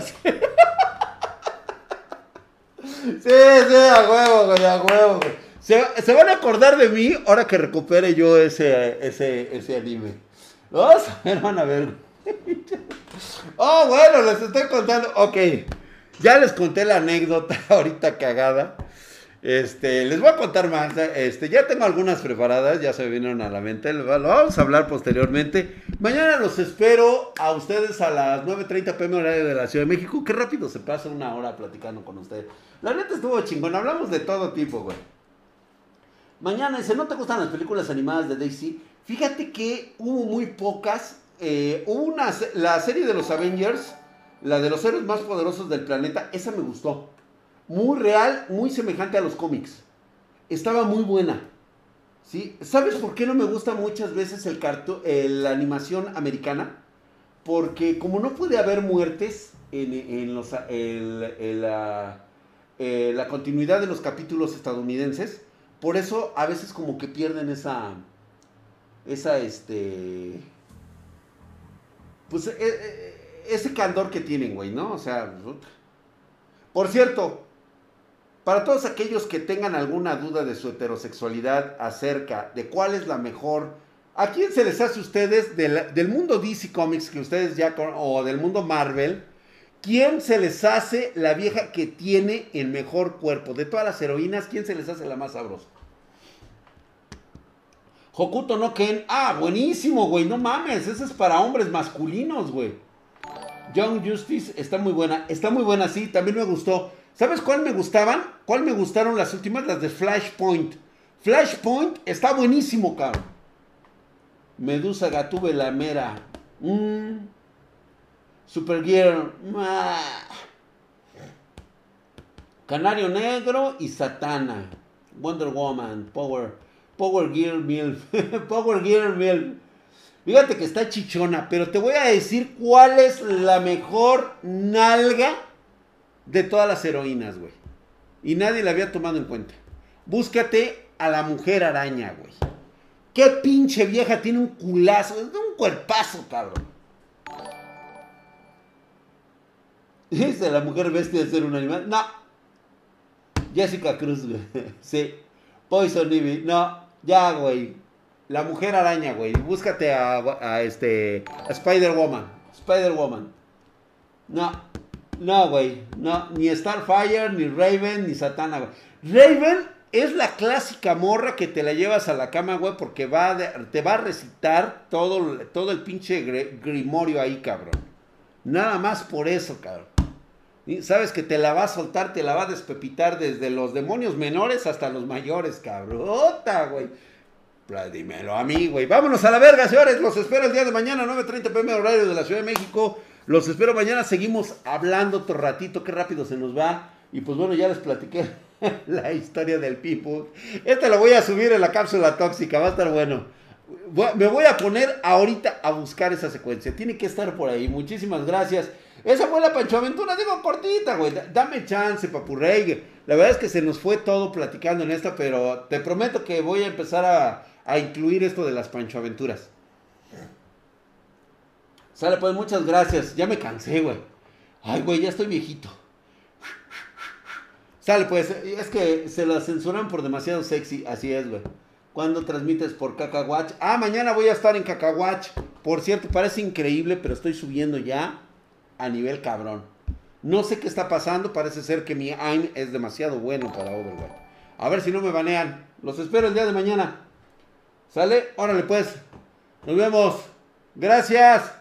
Sí, sí, a huevo, güey, a huevo, güey. Se, se, van a acordar de mí ahora que recupere yo ese, ese, ese anime. Vamos a ver, van a ver. [LAUGHS] Oh, bueno, les estoy contando. Ok, ya les conté la anécdota [LAUGHS] ahorita cagada. Este, les voy a contar más. Este, ya tengo algunas preparadas, ya se vinieron a la mente. Lo vamos a hablar posteriormente. Mañana los espero a ustedes a las 9:30 pm horario de la Ciudad de México. Qué rápido se pasa una hora platicando con ustedes. La neta estuvo chingón. Hablamos de todo tipo, güey. Mañana, si no te gustan las películas animadas de Daisy, fíjate que hubo muy pocas eh, una, la serie de los Avengers, la de los héroes más poderosos del planeta, esa me gustó. Muy real, muy semejante a los cómics. Estaba muy buena. ¿sí? ¿Sabes por qué no me gusta muchas veces el la animación americana? Porque como no puede haber muertes en, los, la, eh, la continuidad de los capítulos estadounidenses, por eso a veces como que pierden esa, esa, este, pues eh, eh, ese candor que tienen, güey, ¿no? O sea, por cierto, para todos aquellos que tengan alguna duda de su heterosexualidad acerca de cuál es la mejor, ¿a quién se les hace a ustedes del, mundo DC Comics que ustedes ya o del mundo Marvel? ¿Quién se les hace la vieja que tiene el mejor cuerpo? De todas las heroínas, ¿quién se les hace la más sabrosa? Hokuto no Ken. Ah, buenísimo, güey. No mames. Ese es para hombres masculinos, güey. Young Justice está muy buena. Está muy buena, sí. También me gustó. ¿Sabes cuál me gustaban? ¿Cuál me gustaron las últimas? Las de Flashpoint. Flashpoint está buenísimo, cabrón. Medusa Gatúbela Mera. Mm. Supergirl. Canario Negro y Satana. Wonder Woman. Power. Power Gear Milf. [LAUGHS] Power Gear Milf. Fíjate que está chichona, pero te voy a decir cuál es la mejor nalga de todas las heroínas, güey. Y nadie la había tomado en cuenta. Búscate a la mujer araña, güey. Qué pinche vieja tiene un culazo, un cuerpazo, cabrón. [LAUGHS] Dice la mujer bestia de ser un animal. No. Jessica Cruz, güey. [LAUGHS] Sí. Poison Ivy. No. Ya, güey. La mujer araña, güey. Búscate a, este. A Spider-Woman. Spider-Woman. No. No, güey. No, ni Starfire, ni Raven, ni Satana, güey. Raven es la clásica morra que te la llevas a la cama, güey, porque va te va a recitar todo, todo el pinche grimorio ahí, cabrón. Nada más por eso, cabrón. Sabes que te la va a soltar, te la va a despepitar desde los demonios menores hasta los mayores, cabrota, güey. Dímelo a mí, güey. Vámonos a la verga, señores. Los espero el día de mañana, 9.30 pm horario de la Ciudad de México. Los espero mañana. Seguimos hablando otro ratito. Qué rápido se nos va. Y pues bueno, ya les platiqué [LAUGHS] la historia del People. Esta la voy a subir en la cápsula tóxica. Va a estar bueno. Me voy a poner ahorita a buscar esa secuencia. Tiene que estar por ahí. Muchísimas gracias. Esa fue la Pancho Aventura, digo cortita, güey. Dame chance, papurrey. La verdad es que se nos fue todo platicando en esta, pero te prometo que voy a empezar a, incluir esto de las Pancho Aventuras. Sale, pues muchas gracias. Ya me cansé, güey. Ay, güey, ya estoy viejito. Sale, pues, es que se la censuran por demasiado sexy. Así es, güey. ¿Cuándo transmites por Cacahuach? Ah, mañana voy a estar en Cacahuach. Por cierto, parece increíble, pero estoy subiendo ya a nivel cabrón. No sé qué está pasando. Parece ser que mi AIM es demasiado bueno para Overwatch. A ver si no me banean. Los espero el día de mañana. ¿Sale? Órale pues. Nos vemos. Gracias.